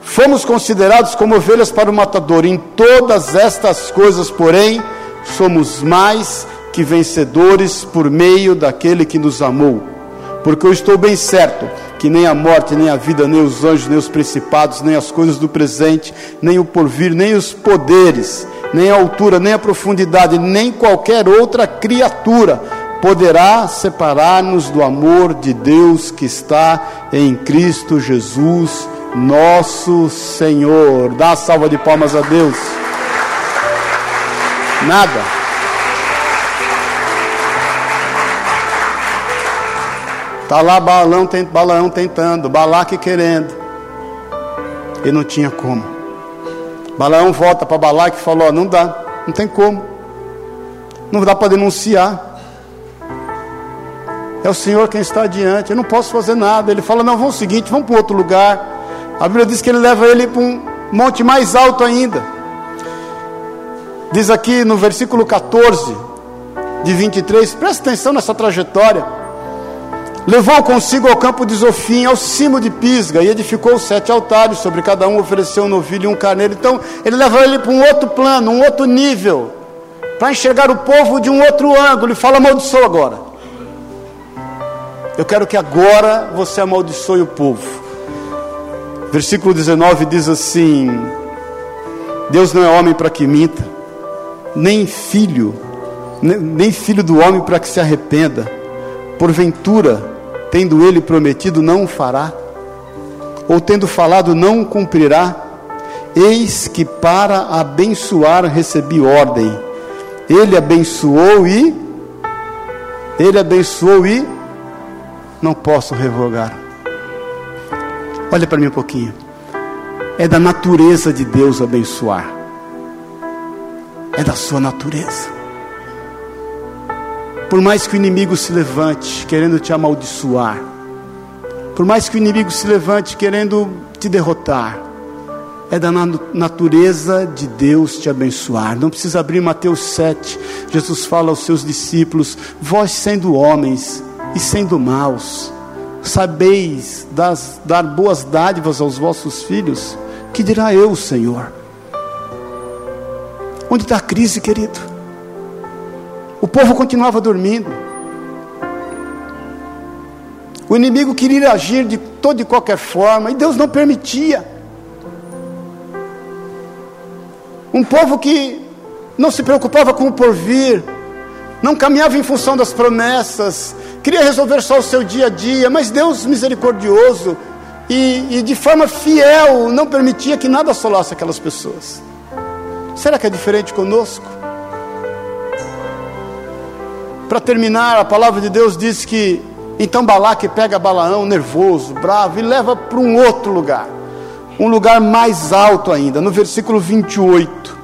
Fomos considerados como ovelhas para o matador. Em todas estas coisas, porém, somos mais que vencedores por meio daquele que nos amou. Porque eu estou bem certo que nem a morte, nem a vida, nem os anjos, nem os principados, nem as coisas do presente, nem o porvir, nem os poderes, nem a altura, nem a profundidade, nem qualquer outra criatura poderá separar-nos do amor de Deus que está em Cristo Jesus, nosso Senhor. Dá salva de palmas a Deus. Nada. Está lá Balão, Balaão tentando, Balaque querendo. E não tinha como. Balaão volta para Balaque e falou: não dá, não tem como, não dá para denunciar. É o Senhor quem está adiante, eu não posso fazer nada. Ele fala: não, vamos o seguinte, vamos para outro lugar. A Bíblia diz que ele leva ele para um monte mais alto ainda. Diz aqui no versículo 14 de 23, presta atenção nessa trajetória. Levou consigo ao campo de Zofim, ao cimo de Pisga, e edificou sete altares, sobre cada um ofereceu um novilho e um carneiro. Então, ele leva ele para um outro plano, um outro nível, para enxergar o povo de um outro ângulo. E fala: amaldiçoa agora. Eu quero que agora você amaldiçoe o povo. Versículo 19 diz assim: Deus não é homem para que minta, nem filho, nem filho do homem para que se arrependa. Porventura, tendo ele prometido, não o fará, ou tendo falado, não o cumprirá. Eis que para abençoar recebi ordem. Ele abençoou e ele abençoou e não posso revogar. Olha para mim um pouquinho. É da natureza de Deus abençoar. É da sua natureza. Por mais que o inimigo se levante querendo te amaldiçoar, por mais que o inimigo se levante querendo te derrotar, é da natureza de Deus te abençoar. Não precisa abrir Mateus 7. Jesus fala aos seus discípulos: Vós sendo homens e sendo maus, sabeis das, dar boas dádivas aos vossos filhos, que dirá eu, Senhor? Onde está a crise, querido? O povo continuava dormindo. O inimigo queria agir de toda e qualquer forma, e Deus não permitia. Um povo que não se preocupava com o porvir, não caminhava em função das promessas, queria resolver só o seu dia a dia, mas Deus misericordioso e, e de forma fiel não permitia que nada assolasse aquelas pessoas. Será que é diferente conosco? Para terminar, a palavra de Deus diz que então Balaque pega Balaão nervoso, bravo, e leva para um outro lugar, um lugar mais alto ainda, no versículo 28.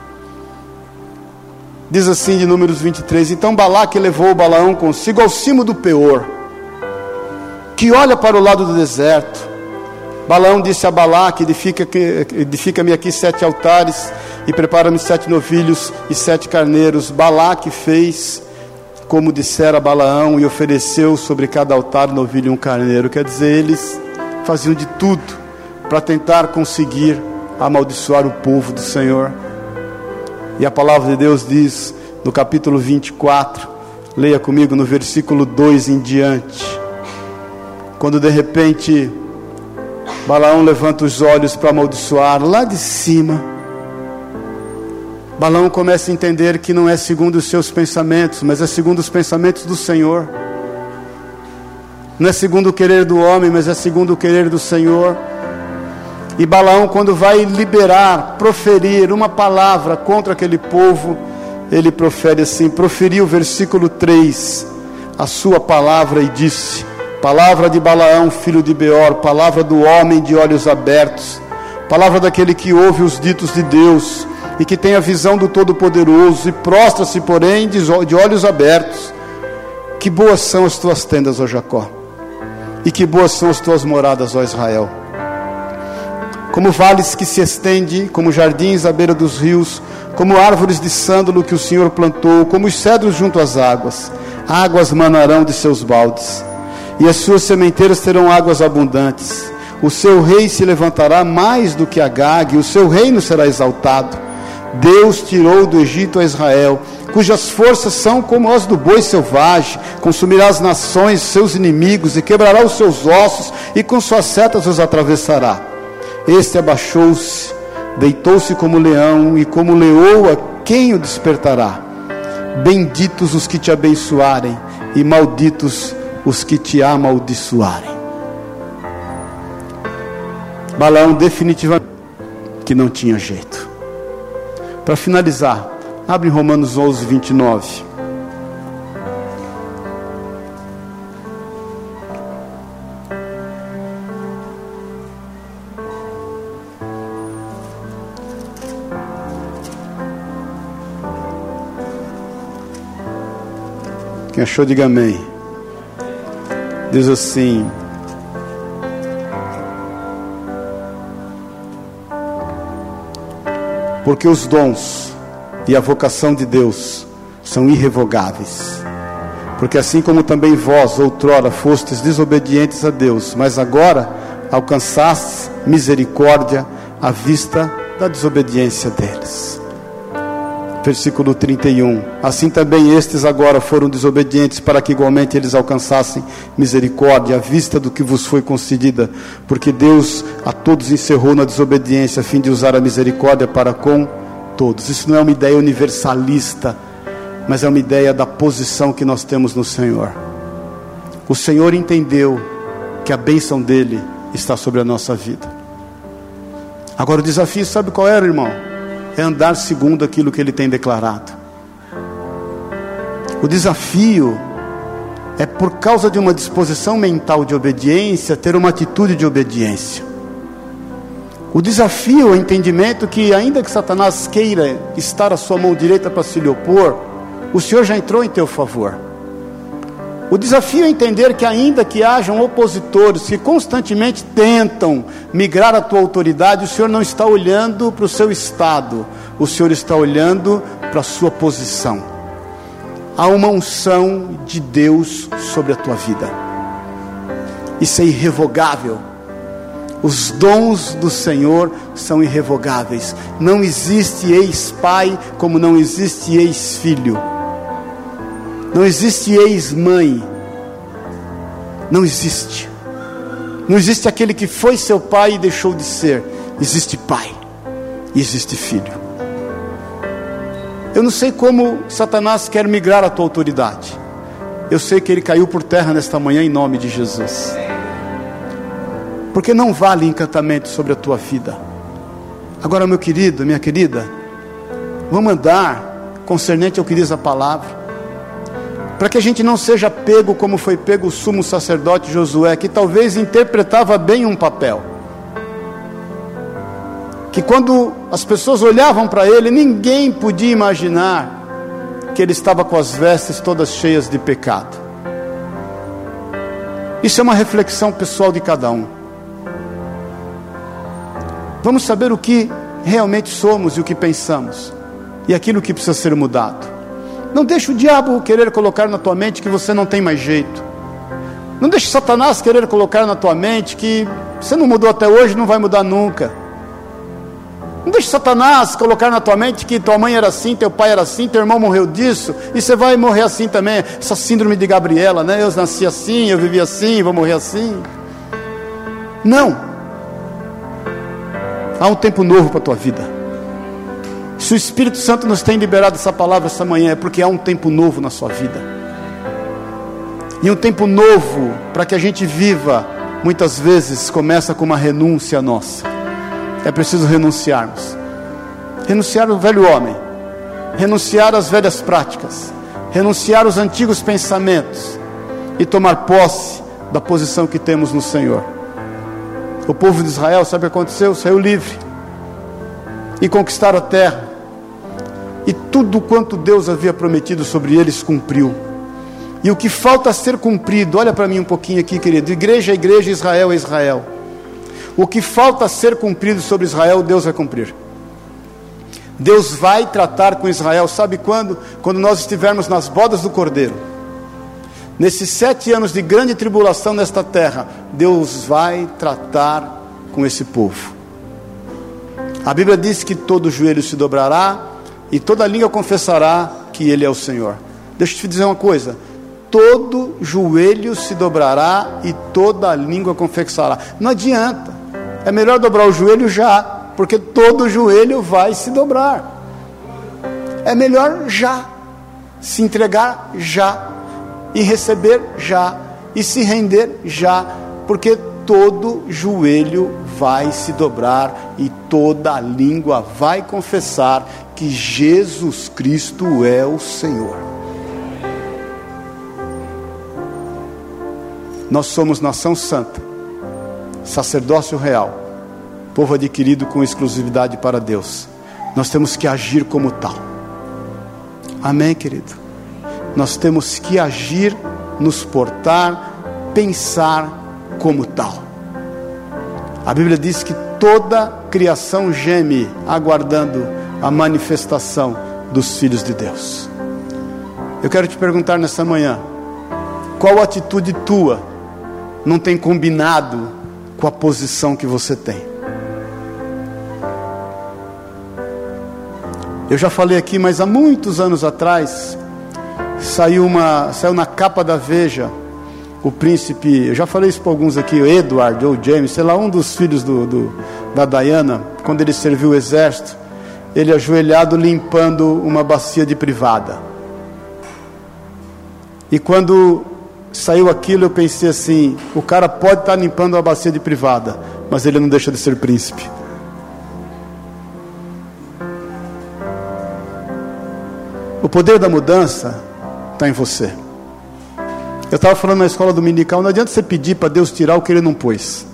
Diz assim de Números 23: Então Balaque levou Balaão consigo ao cimo do Peor, que olha para o lado do deserto. Balaão disse a Balaque: Edifica-me aqui sete altares e prepara-me sete novilhos e sete carneiros. Balaque fez como dissera Balaão e ofereceu sobre cada altar novilho um carneiro. Quer dizer, eles faziam de tudo para tentar conseguir amaldiçoar o povo do Senhor. E a palavra de Deus diz no capítulo 24, leia comigo no versículo 2 em diante. Quando de repente Balaão levanta os olhos para amaldiçoar lá de cima. Balaão começa a entender que não é segundo os seus pensamentos, mas é segundo os pensamentos do Senhor. Não é segundo o querer do homem, mas é segundo o querer do Senhor. E Balaão, quando vai liberar, proferir uma palavra contra aquele povo, ele profere assim: proferiu o versículo 3, a sua palavra, e disse: Palavra de Balaão, filho de Beor, palavra do homem de olhos abertos, palavra daquele que ouve os ditos de Deus e que tem a visão do Todo-Poderoso, e prostra-se, porém, de olhos abertos. Que boas são as tuas tendas, ó Jacó, e que boas são as tuas moradas, ó Israel como vales que se estende, como jardins à beira dos rios, como árvores de sândalo que o Senhor plantou, como os cedros junto às águas. Águas manarão de seus baldes, e as suas sementeiras terão águas abundantes. O seu rei se levantará mais do que Agag, e o seu reino será exaltado. Deus tirou do Egito a Israel, cujas forças são como as do boi selvagem, consumirá as nações, seus inimigos, e quebrará os seus ossos, e com suas setas os atravessará. Este abaixou-se, deitou-se como leão, e como leoa, quem o despertará? Benditos os que te abençoarem, e malditos os que te amaldiçoarem. Balaão definitivamente que não tinha jeito. Para finalizar, abre Romanos 11, 29. Quem achou, diga amém. Diz assim: Porque os dons e a vocação de Deus são irrevogáveis. Porque assim como também vós, outrora, fostes desobedientes a Deus, mas agora alcançastes misericórdia à vista da desobediência deles. Versículo 31. Assim também estes agora foram desobedientes, para que igualmente eles alcançassem misericórdia à vista do que vos foi concedida, porque Deus a todos encerrou na desobediência, a fim de usar a misericórdia para com todos. Isso não é uma ideia universalista, mas é uma ideia da posição que nós temos no Senhor. O Senhor entendeu que a bênção dele está sobre a nossa vida. Agora o desafio, sabe qual era, irmão? É andar segundo aquilo que ele tem declarado. O desafio é por causa de uma disposição mental de obediência, ter uma atitude de obediência. O desafio é o entendimento que, ainda que Satanás queira estar à sua mão direita para se lhe opor, o Senhor já entrou em teu favor. O desafio é entender que, ainda que hajam opositores que constantemente tentam migrar a tua autoridade, o Senhor não está olhando para o seu estado, o Senhor está olhando para a sua posição. Há uma unção de Deus sobre a tua vida, isso é irrevogável. Os dons do Senhor são irrevogáveis. Não existe ex-pai como não existe ex-filho. Não existe ex-mãe. Não existe. Não existe aquele que foi seu pai e deixou de ser. Existe pai e existe filho. Eu não sei como Satanás quer migrar a tua autoridade. Eu sei que ele caiu por terra nesta manhã em nome de Jesus. Porque não vale encantamento sobre a tua vida. Agora, meu querido, minha querida, vamos andar concernente ao que diz a palavra para que a gente não seja pego como foi pego o sumo sacerdote Josué, que talvez interpretava bem um papel. Que quando as pessoas olhavam para ele, ninguém podia imaginar que ele estava com as vestes todas cheias de pecado. Isso é uma reflexão pessoal de cada um. Vamos saber o que realmente somos e o que pensamos, e aquilo que precisa ser mudado. Não deixe o diabo querer colocar na tua mente que você não tem mais jeito. Não deixe Satanás querer colocar na tua mente que você não mudou até hoje, não vai mudar nunca. Não deixe Satanás colocar na tua mente que tua mãe era assim, teu pai era assim, teu irmão morreu disso, e você vai morrer assim também. Essa síndrome de Gabriela, né? Eu nasci assim, eu vivi assim, vou morrer assim. Não. Há um tempo novo para a tua vida. Se o Espírito Santo nos tem liberado essa palavra essa manhã, é porque há um tempo novo na sua vida. E um tempo novo, para que a gente viva, muitas vezes começa com uma renúncia nossa. É preciso renunciarmos. Renunciar o velho homem, renunciar às velhas práticas, renunciar aos antigos pensamentos e tomar posse da posição que temos no Senhor. O povo de Israel, sabe o que aconteceu? Saiu livre e conquistaram a terra tudo quanto Deus havia prometido sobre eles cumpriu. E o que falta ser cumprido, olha para mim um pouquinho aqui, querido. Igreja é igreja, Israel é Israel. O que falta ser cumprido sobre Israel, Deus vai cumprir. Deus vai tratar com Israel, sabe quando? Quando nós estivermos nas bodas do Cordeiro. Nesses sete anos de grande tribulação nesta terra, Deus vai tratar com esse povo. A Bíblia diz que todo joelho se dobrará e toda língua confessará que Ele é o Senhor. Deixa eu te dizer uma coisa: todo joelho se dobrará e toda língua confessará. Não adianta, é melhor dobrar o joelho já, porque todo joelho vai se dobrar. É melhor já, se entregar já, e receber já, e se render já, porque todo joelho vai se dobrar e toda língua vai confessar que Jesus Cristo é o Senhor. Nós somos nação santa, sacerdócio real, povo adquirido com exclusividade para Deus. Nós temos que agir como tal. Amém, querido? nós temos que agir, nos portar, pensar como tal. A Bíblia diz que toda criação geme aguardando a manifestação dos filhos de Deus. Eu quero te perguntar nessa manhã: qual atitude tua não tem combinado com a posição que você tem? Eu já falei aqui, mas há muitos anos atrás saiu uma saiu na capa da Veja o príncipe, eu já falei isso para alguns aqui, o Edward ou James, sei lá, um dos filhos do, do, da Diana, quando ele serviu o exército, ele ajoelhado limpando uma bacia de privada. E quando saiu aquilo, eu pensei assim: o cara pode estar limpando uma bacia de privada, mas ele não deixa de ser príncipe. O poder da mudança está em você. Eu estava falando na escola dominical, não adianta você pedir para Deus tirar o que Ele não pôs.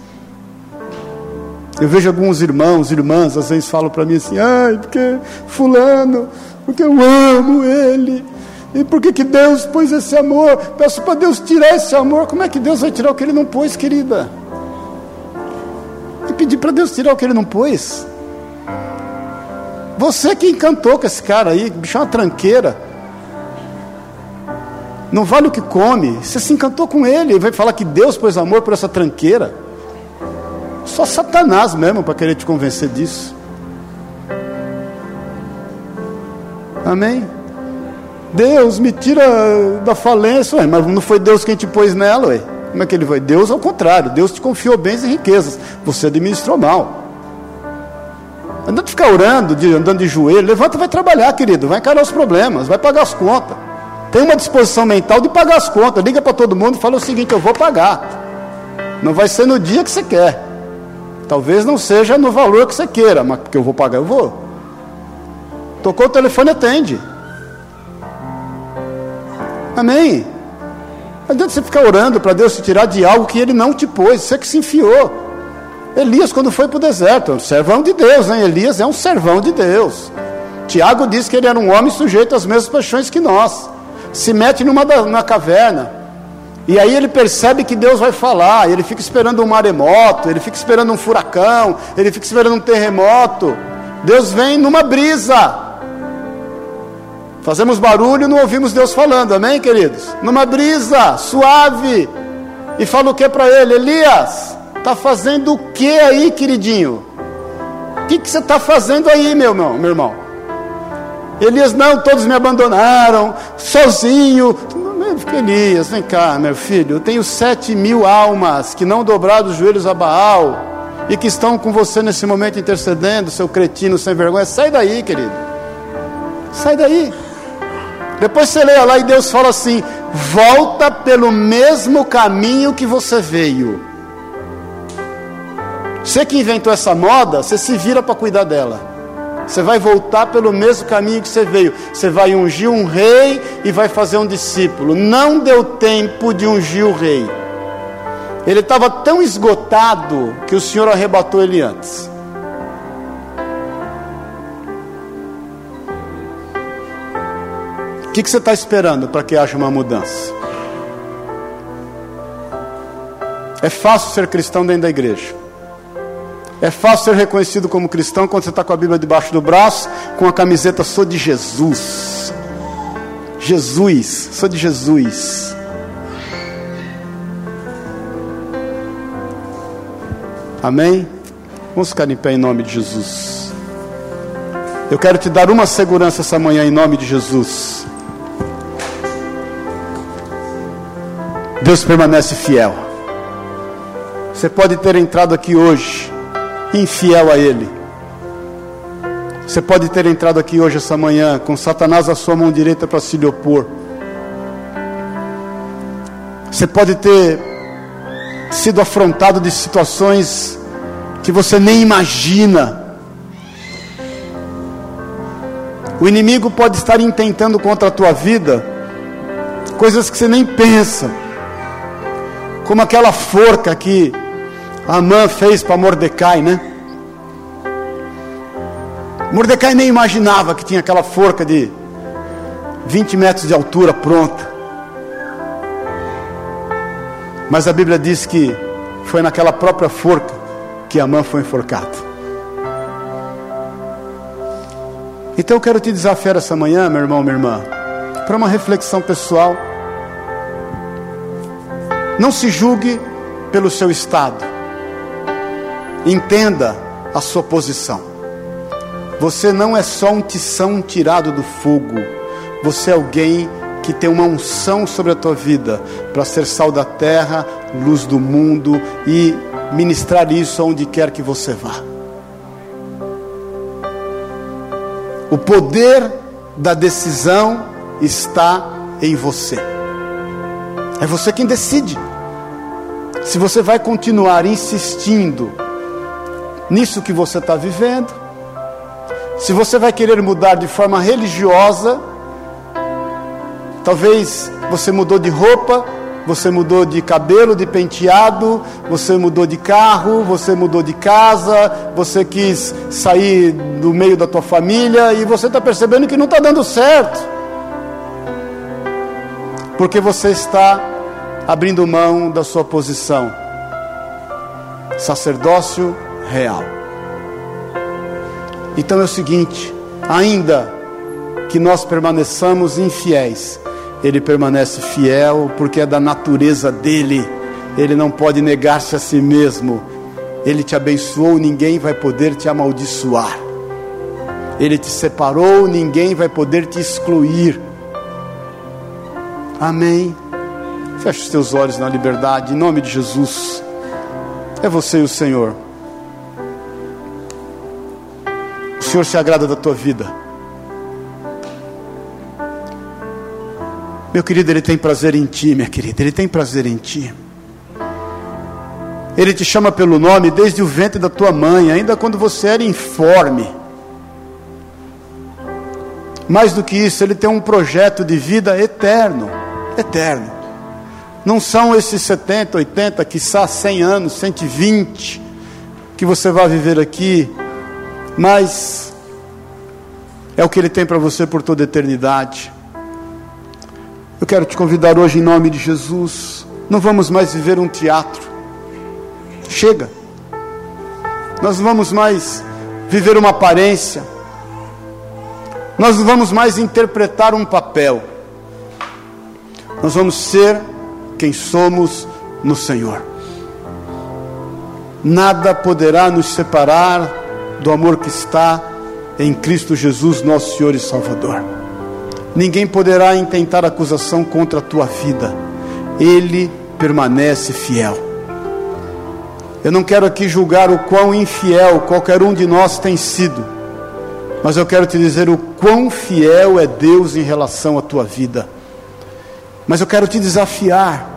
Eu vejo alguns irmãos, irmãs, às vezes falam para mim assim, ai, porque fulano, porque eu amo ele. E por que, que Deus pôs esse amor? Peço para Deus tirar esse amor. Como é que Deus vai tirar o que Ele não pôs, querida? E pedir para Deus tirar o que Ele não pôs. Você que encantou com esse cara aí, bicho é uma tranqueira não vale o que come. Você se encantou com ele e vai falar que Deus pôs amor por essa tranqueira. Só Satanás mesmo para querer te convencer disso. Amém? Deus me tira da falência, ué, mas não foi Deus quem te pôs nela, ué. Como é que ele vai? Deus ao contrário, Deus te confiou bens e riquezas, você administrou mal. Andando de ficar orando, de, andando de joelho, levanta e vai trabalhar, querido, vai encarar os problemas, vai pagar as contas. Tem uma disposição mental de pagar as contas. Liga para todo mundo e fala o seguinte: eu vou pagar. Não vai ser no dia que você quer. Talvez não seja no valor que você queira, mas porque eu vou pagar, eu vou. Tocou o telefone, atende. Amém. Não adianta você ficar orando para Deus te tirar de algo que Ele não te pôs, você que se enfiou. Elias, quando foi para o deserto, um servão de Deus, né? Elias é um servão de Deus. Tiago diz que ele era um homem sujeito às mesmas paixões que nós se mete numa caverna. E aí ele percebe que Deus vai falar, ele fica esperando um maremoto, ele fica esperando um furacão, ele fica esperando um terremoto. Deus vem numa brisa. Fazemos barulho não ouvimos Deus falando, amém, queridos? Numa brisa suave. E fala o que para ele? Elias, está fazendo o que aí, queridinho? O que, que você está fazendo aí, meu irmão? Meu irmão? Elias, não, todos me abandonaram, sozinho. Elias, vem cá, meu filho, eu tenho sete mil almas que não dobraram os joelhos a Baal e que estão com você nesse momento intercedendo, seu cretino sem vergonha. Sai daí, querido. Sai daí. Depois você leia lá e Deus fala assim: volta pelo mesmo caminho que você veio. Você que inventou essa moda, você se vira para cuidar dela. Você vai voltar pelo mesmo caminho que você veio. Você vai ungir um rei e vai fazer um discípulo. Não deu tempo de ungir o rei. Ele estava tão esgotado que o Senhor arrebatou ele antes. O que, que você está esperando para que haja uma mudança? É fácil ser cristão dentro da igreja. É fácil ser reconhecido como cristão quando você está com a Bíblia debaixo do braço, com a camiseta Sou de Jesus. Jesus, sou de Jesus. Amém? Vamos ficar em pé em nome de Jesus. Eu quero te dar uma segurança essa manhã em nome de Jesus. Deus permanece fiel. Você pode ter entrado aqui hoje infiel a Ele. Você pode ter entrado aqui hoje, essa manhã, com Satanás à sua mão direita para se lhe opor. Você pode ter sido afrontado de situações que você nem imagina. O inimigo pode estar intentando contra a tua vida coisas que você nem pensa, como aquela forca que Amã fez para Mordecai, né? Mordecai nem imaginava que tinha aquela forca de 20 metros de altura, pronta. Mas a Bíblia diz que foi naquela própria forca que Amã foi enforcado. Então eu quero te desafiar essa manhã, meu irmão, minha irmã, para uma reflexão pessoal. Não se julgue pelo seu estado. Entenda a sua posição. Você não é só um tição tirado do fogo. Você é alguém que tem uma unção sobre a tua vida para ser sal da terra, luz do mundo e ministrar isso aonde quer que você vá. O poder da decisão está em você. É você quem decide. Se você vai continuar insistindo nisso que você está vivendo, se você vai querer mudar de forma religiosa, talvez você mudou de roupa, você mudou de cabelo, de penteado, você mudou de carro, você mudou de casa, você quis sair do meio da tua família e você está percebendo que não está dando certo. Porque você está abrindo mão da sua posição. Sacerdócio real. Então é o seguinte: ainda que nós permaneçamos infiéis, ele permanece fiel porque é da natureza dele. Ele não pode negar-se a si mesmo. Ele te abençoou, ninguém vai poder te amaldiçoar. Ele te separou, ninguém vai poder te excluir. Amém. Feche os teus olhos na liberdade, em nome de Jesus. É você e o Senhor. Senhor se agrada da tua vida. Meu querido, Ele tem prazer em ti, minha querida, Ele tem prazer em ti. Ele te chama pelo nome desde o ventre da tua mãe, ainda quando você era informe. Mais do que isso, Ele tem um projeto de vida eterno, eterno. Não são esses 70, 80, quiçá 100 anos, 120 que você vai viver aqui, mas é o que Ele tem para você por toda a eternidade. Eu quero te convidar hoje em nome de Jesus. Não vamos mais viver um teatro. Chega. Nós não vamos mais viver uma aparência. Nós não vamos mais interpretar um papel. Nós vamos ser quem somos no Senhor. Nada poderá nos separar do amor que está em Cristo Jesus, nosso Senhor e Salvador ninguém poderá intentar acusação contra a tua vida, ele permanece fiel. Eu não quero aqui julgar o quão infiel qualquer um de nós tem sido, mas eu quero te dizer o quão fiel é Deus em relação à tua vida. Mas eu quero te desafiar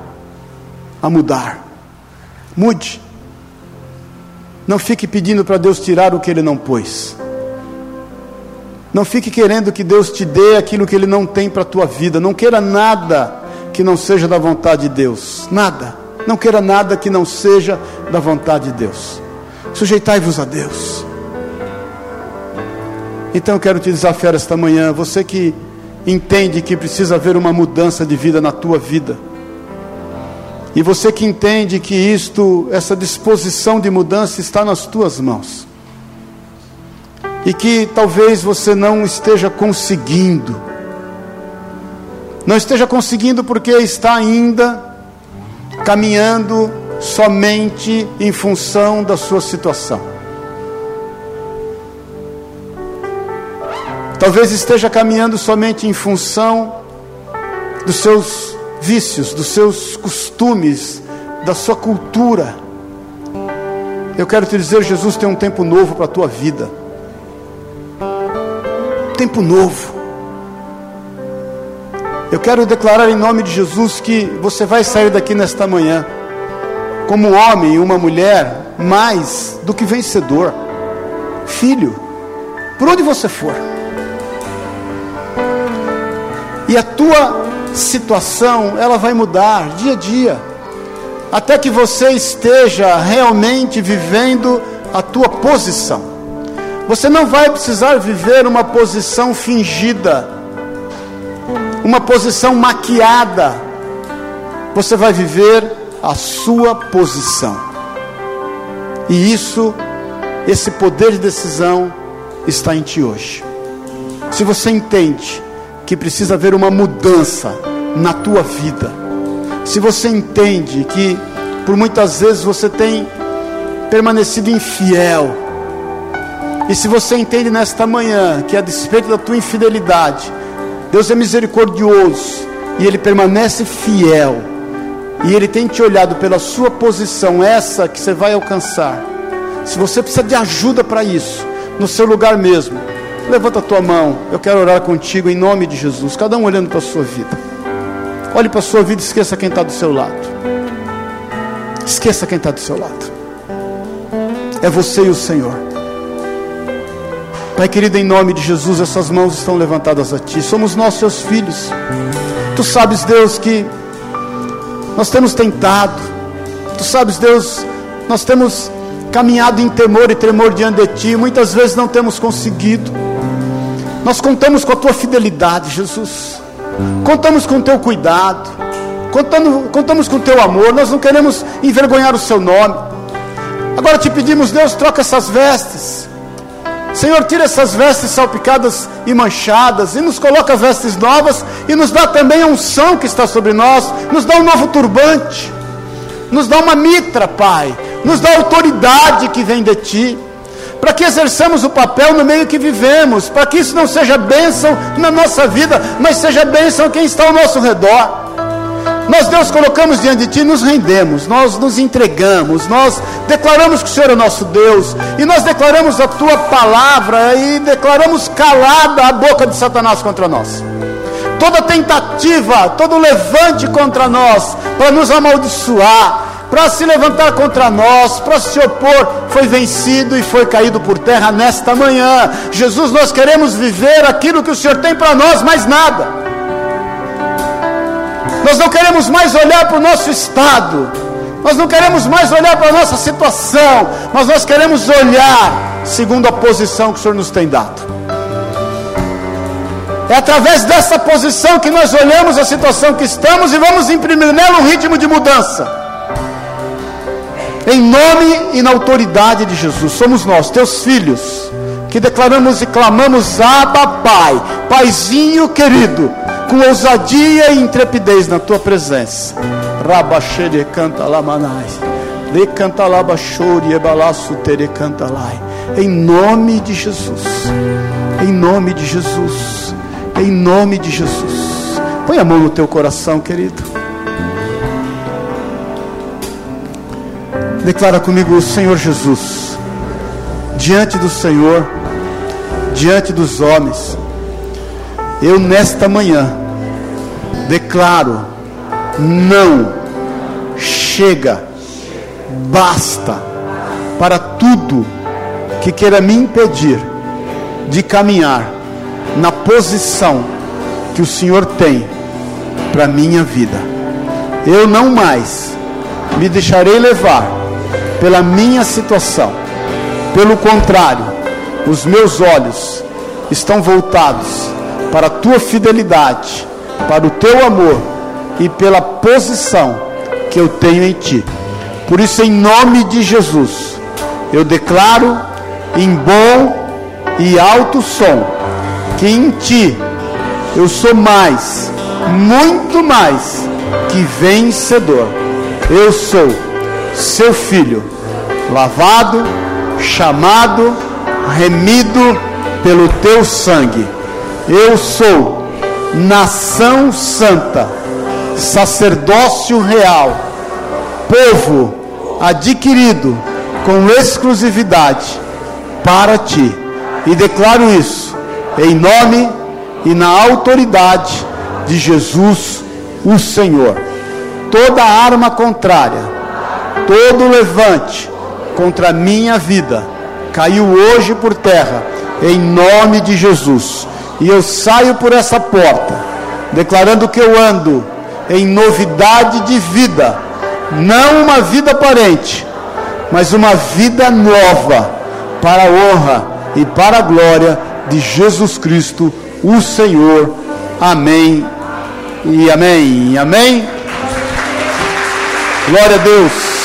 a mudar. Mude. Não fique pedindo para Deus tirar o que Ele não pôs. Não fique querendo que Deus te dê aquilo que Ele não tem para a tua vida. Não queira nada que não seja da vontade de Deus. Nada. Não queira nada que não seja da vontade de Deus. Sujeitai-vos a Deus. Então eu quero te desafiar esta manhã, você que entende que precisa haver uma mudança de vida na tua vida. E você que entende que isto, essa disposição de mudança está nas tuas mãos e que talvez você não esteja conseguindo. Não esteja conseguindo porque está ainda caminhando somente em função da sua situação. Talvez esteja caminhando somente em função dos seus vícios, dos seus costumes, da sua cultura. Eu quero te dizer, Jesus tem um tempo novo para a tua vida tempo novo. Eu quero declarar em nome de Jesus que você vai sair daqui nesta manhã, como homem e uma mulher, mais do que vencedor. Filho, por onde você for. E a tua situação, ela vai mudar dia a dia, até que você esteja realmente vivendo a tua posição. Você não vai precisar viver uma posição fingida. uma posição maquiada. Você vai viver a sua posição. E isso, esse poder de decisão, está em ti hoje. Se você entende que precisa haver uma mudança na tua vida, se você entende que por muitas vezes você tem permanecido infiel, e se você entende nesta manhã que a despeito da tua infidelidade, Deus é misericordioso e Ele permanece fiel, e Ele tem te olhado pela sua posição, essa que você vai alcançar. Se você precisa de ajuda para isso, no seu lugar mesmo, levanta a tua mão, eu quero orar contigo em nome de Jesus, cada um olhando para a sua vida. Olhe para a sua vida e esqueça quem está do seu lado. Esqueça quem está do seu lado. É você e o Senhor. Pai querido, em nome de Jesus, essas mãos estão levantadas a Ti. Somos nós, Seus filhos. Tu sabes, Deus, que nós temos tentado. Tu sabes, Deus, nós temos caminhado em temor e tremor diante de Ti. Muitas vezes não temos conseguido. Nós contamos com a Tua fidelidade, Jesus. Contamos com o Teu cuidado. Contamos, contamos com o Teu amor. Nós não queremos envergonhar o Seu nome. Agora te pedimos, Deus, troca essas vestes Senhor, tira essas vestes salpicadas e manchadas e nos coloca vestes novas e nos dá também a unção que está sobre nós, nos dá um novo turbante, nos dá uma mitra, Pai, nos dá autoridade que vem de Ti, para que exerçamos o papel no meio que vivemos, para que isso não seja bênção na nossa vida, mas seja bênção quem está ao nosso redor. Nós, Deus, colocamos diante de Ti, nos rendemos, nós nos entregamos, nós declaramos que o Senhor é nosso Deus, e nós declaramos a Tua palavra e declaramos calada a boca de Satanás contra nós. Toda tentativa, todo levante contra nós, para nos amaldiçoar, para se levantar contra nós, para se opor, foi vencido e foi caído por terra nesta manhã. Jesus, nós queremos viver aquilo que o Senhor tem para nós, mais nada. Nós não queremos mais olhar para o nosso estado, nós não queremos mais olhar para a nossa situação, mas nós queremos olhar segundo a posição que o Senhor nos tem dado. É através dessa posição que nós olhamos a situação que estamos e vamos imprimir nela um ritmo de mudança. Em nome e na autoridade de Jesus, somos nós, teus filhos, que declaramos e clamamos: Abba, Pai, Paizinho querido com ousadia e intrepidez na tua presença. Rabaxere canta lamanai. De canta labachori ebalaço tere canta lai. Em nome de Jesus. Em nome de Jesus. Em nome de Jesus. Põe a mão no teu coração, querido. Declara comigo o Senhor Jesus. Diante do Senhor, diante dos homens, eu nesta manhã declaro: não, chega, basta para tudo que queira me impedir de caminhar na posição que o Senhor tem para minha vida. Eu não mais me deixarei levar pela minha situação. Pelo contrário, os meus olhos estão voltados para a tua fidelidade para o teu amor e pela posição que eu tenho em ti. Por isso, em nome de Jesus, eu declaro em bom e alto som que em ti eu sou mais, muito mais que vencedor. Eu sou seu filho, lavado, chamado, remido pelo teu sangue. Eu sou nação santa, sacerdócio real, povo adquirido com exclusividade para ti. E declaro isso em nome e na autoridade de Jesus, o Senhor. Toda arma contrária, todo levante contra a minha vida, caiu hoje por terra, em nome de Jesus e eu saio por essa porta, declarando que eu ando em novidade de vida, não uma vida aparente, mas uma vida nova, para a honra e para a glória de Jesus Cristo, o Senhor. Amém e amém. Amém. Glória a Deus.